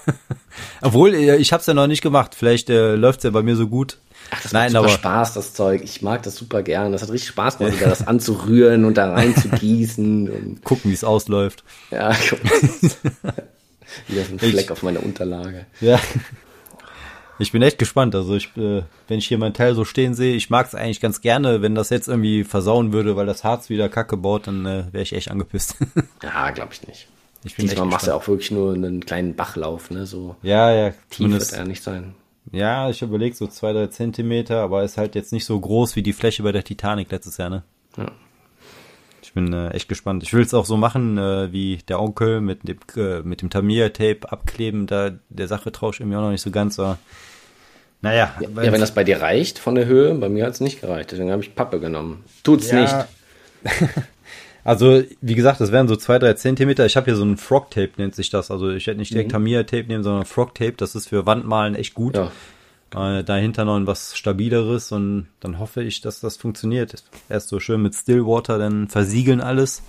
[LAUGHS] Obwohl, äh, ich hab's ja noch nicht gemacht. Vielleicht äh, läuft's ja bei mir so gut. Ach, das Nein, macht super Spaß, das Zeug. Ich mag das super gern. Das hat richtig Spaß gemacht, wieder das anzurühren und da reinzugießen. Und gucken, wie es ausläuft. Ja, gucken. Wieder so ein Fleck ich, auf meiner Unterlage. Ja. Ich bin echt gespannt. Also ich, äh, wenn ich hier mein Teil so stehen sehe, ich mag es eigentlich ganz gerne. Wenn das jetzt irgendwie versauen würde, weil das Harz wieder Kacke baut, dann äh, wäre ich echt angepisst. [LAUGHS] ja, glaube ich nicht. Ich bin Diesmal machst du auch wirklich nur einen kleinen Bachlauf, ne? So ja, ja, tief wird er nicht sein. Ja, ich überlege so zwei, drei Zentimeter, aber ist halt jetzt nicht so groß wie die Fläche bei der Titanic letztes Jahr, ne? Ja. Ich bin äh, echt gespannt. Ich will es auch so machen, äh, wie der Onkel mit dem, äh, mit dem Tamiya-Tape abkleben. Da der Sache traue ich irgendwie auch noch nicht so ganz. Aber naja. Ja, ja, wenn das bei dir reicht von der Höhe, bei mir hat es nicht gereicht. Deswegen habe ich Pappe genommen. Tut's ja. nicht. [LAUGHS] also, wie gesagt, das wären so zwei, drei Zentimeter. Ich habe hier so ein Frog-Tape, nennt sich das. Also ich hätte nicht direkt mhm. Tamiya-Tape nehmen, sondern Frog-Tape. Das ist für Wandmalen echt gut. Ja. Äh, dahinter noch was Stabileres und dann hoffe ich, dass das funktioniert. Erst so schön mit Stillwater, dann versiegeln alles.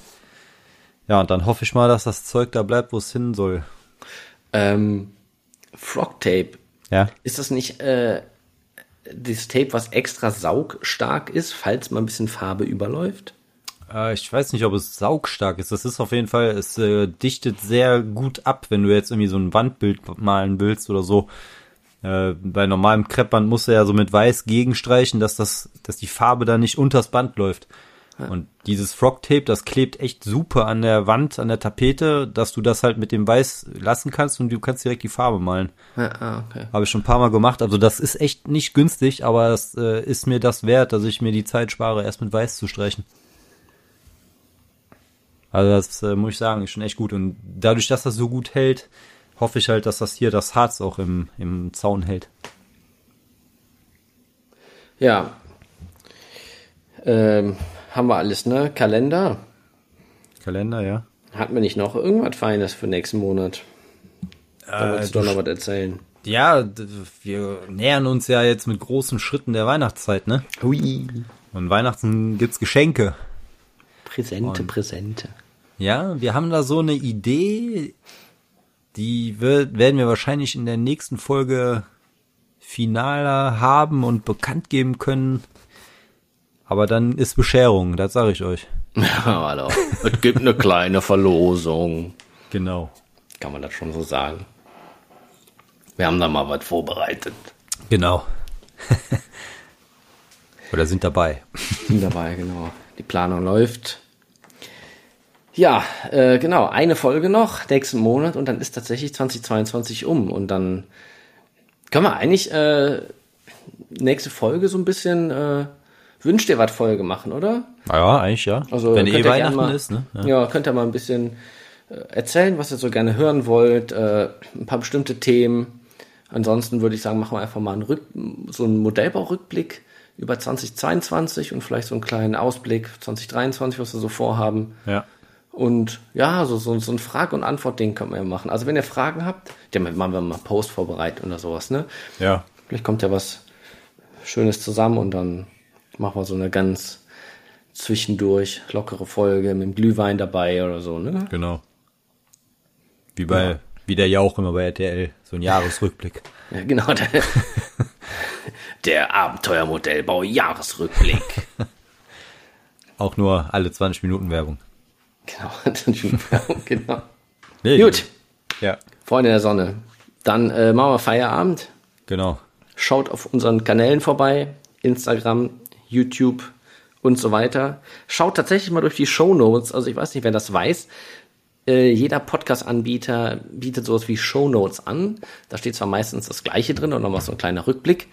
Ja, und dann hoffe ich mal, dass das Zeug da bleibt, wo es hin soll. Ähm, Frog Tape ja. Ist das nicht äh, dieses Tape, was extra saugstark ist, falls mal ein bisschen Farbe überläuft? Äh, ich weiß nicht, ob es saugstark ist. Das ist auf jeden Fall, es äh, dichtet sehr gut ab, wenn du jetzt irgendwie so ein Wandbild malen willst oder so. Äh, bei normalem Kreppband musst du ja so mit Weiß gegenstreichen, dass das, dass die Farbe da nicht unters Band läuft. Und dieses Frog Tape, das klebt echt super an der Wand, an der Tapete, dass du das halt mit dem Weiß lassen kannst und du kannst direkt die Farbe malen. Ja, ah, okay. Habe ich schon ein paar Mal gemacht. Also das ist echt nicht günstig, aber es äh, ist mir das wert, dass ich mir die Zeit spare, erst mit Weiß zu streichen. Also das äh, muss ich sagen, ist schon echt gut. Und dadurch, dass das so gut hält, hoffe ich halt, dass das hier das Harz auch im, im Zaun hält. Ja. Ähm, haben wir alles, ne? Kalender. Kalender, ja. Hatten wir nicht noch irgendwas Feines für nächsten Monat? Da Äh, wolltest du doch noch was erzählen. Ja, wir nähern uns ja jetzt mit großen Schritten der Weihnachtszeit, ne? Hui. Und Weihnachten gibt's Geschenke. Präsente, Präsente. Ja, wir haben da so eine Idee, die wird, werden wir wahrscheinlich in der nächsten Folge finaler haben und bekannt geben können. Aber dann ist Bescherung, das sage ich euch. [LAUGHS] Ja, hallo. es gibt eine kleine Verlosung. Genau. Kann man das schon so sagen? Wir haben da mal was vorbereitet. Genau. [LAUGHS] Oder sind dabei. [LAUGHS] Sind dabei, genau. Die Planung läuft. Ja, äh, genau. Eine Folge noch, nächsten Monat, und dann ist tatsächlich 2022 um. Und dann können wir eigentlich äh, nächste Folge so ein bisschen äh, Wünsch dir was Folge machen, oder? Ja, eigentlich ja. Also Wenn eh Weihnachten mal, ist, ne? Ja. könnt ihr mal ein bisschen äh, erzählen, was ihr so gerne hören wollt, äh, ein paar bestimmte Themen. Ansonsten würde ich sagen, machen wir einfach mal einen Rück so einen Modellbaurückblick über 2022 und vielleicht so einen kleinen Ausblick 2023, was wir so vorhaben. Ja. Und ja, so, so, so ein Frage- und Antwort-Ding können wir ja machen. Also wenn ihr Fragen habt, dann machen wir mal Post vorbereitet oder sowas, ne? Ja. Vielleicht kommt ja was Schönes zusammen und dann machen wir so eine ganz zwischendurch lockere Folge mit dem Glühwein dabei oder so, ne? Genau. Wie bei, wie der Jauch immer bei RTL, so ein Jahresrückblick. Ja, genau. Der, [LAUGHS] der Abenteuermodellbau-Jahresrückblick. [LAUGHS] Auch nur alle 20 Minuten Werbung. Genau. [LAUGHS] genau. Nee, Gut, Ja, Freunde der Sonne. Dann äh, machen wir Feierabend. genau. Schaut auf unseren Kanälen vorbei. Instagram, YouTube und so weiter. Schaut tatsächlich mal durch die Show Notes. Also ich weiß nicht, wer das weiß. Äh, jeder Podcast-Anbieter bietet sowas wie Show Notes an. Da steht zwar meistens das Gleiche drin und nochmal so ein kleiner Rückblick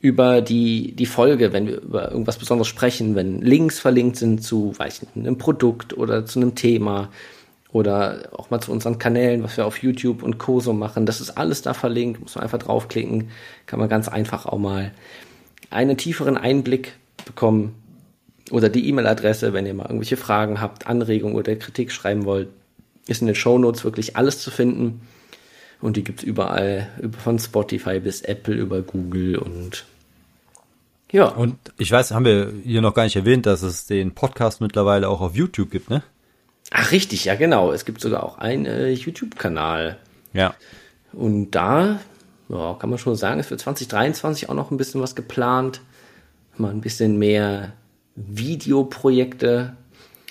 über die, die Folge, wenn wir über irgendwas Besonderes sprechen, wenn Links verlinkt sind zu, weiß ich nicht, einem Produkt oder zu einem Thema oder auch mal zu unseren Kanälen, was wir auf YouTube und Co. so machen. Das ist alles da verlinkt, muss man einfach draufklicken, kann man ganz einfach auch mal einen tieferen Einblick bekommen oder die E-Mail-Adresse, wenn ihr mal irgendwelche Fragen habt, Anregungen oder Kritik schreiben wollt, ist in den Show Notes wirklich alles zu finden. Und die gibt's überall, über- von Spotify bis Apple, über Google und ja, Und ich weiß, haben wir hier noch gar nicht erwähnt, dass es den Podcast mittlerweile auch auf YouTube gibt, ne? ach richtig, ja genau. Es gibt sogar auch einen äh, YouTube-Kanal. Ja. Und da ja, kann man schon sagen, ist für 2023 auch noch ein bisschen was geplant. Mal ein bisschen mehr Videoprojekte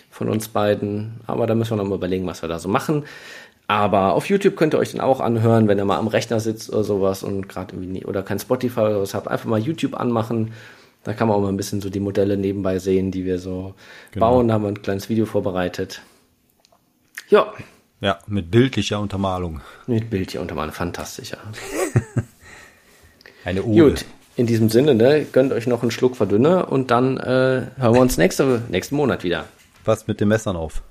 von uns beiden. Aber da müssen wir noch mal überlegen, was wir da so machen. Aber auf YouTube könnt ihr euch dann auch anhören, wenn ihr mal am Rechner sitzt oder sowas und gerade irgendwie nie, oder kein Spotify oder was habt, einfach mal YouTube anmachen. Da kann man auch mal ein bisschen so die Modelle nebenbei sehen, die wir so bauen. Da haben wir ein kleines Video vorbereitet. Ja, Ja, mit bildlicher Untermalung. mit Bild hier unter mal fantastischer. [LAUGHS] Eine Ode. Gut, in diesem Sinne, ne, gönnt euch noch einen Schluck Verdünner und dann äh, hören wir uns nächste, nächsten Monat wieder. Passt mit den Messern auf.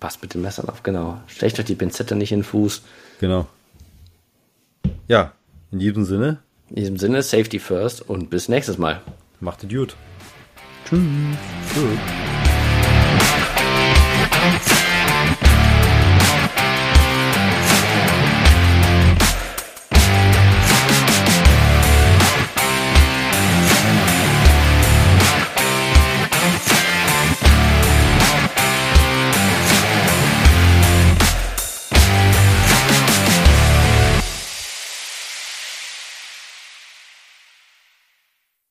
Passt mit den Messern auf, genau. Stecht euch die Pinzette nicht in den Fuß. Genau. Ja, in diesem Sinne, In diesem Sinne, Safety first und bis nächstes Mal. macht es gut. Tschüss. Tschüss.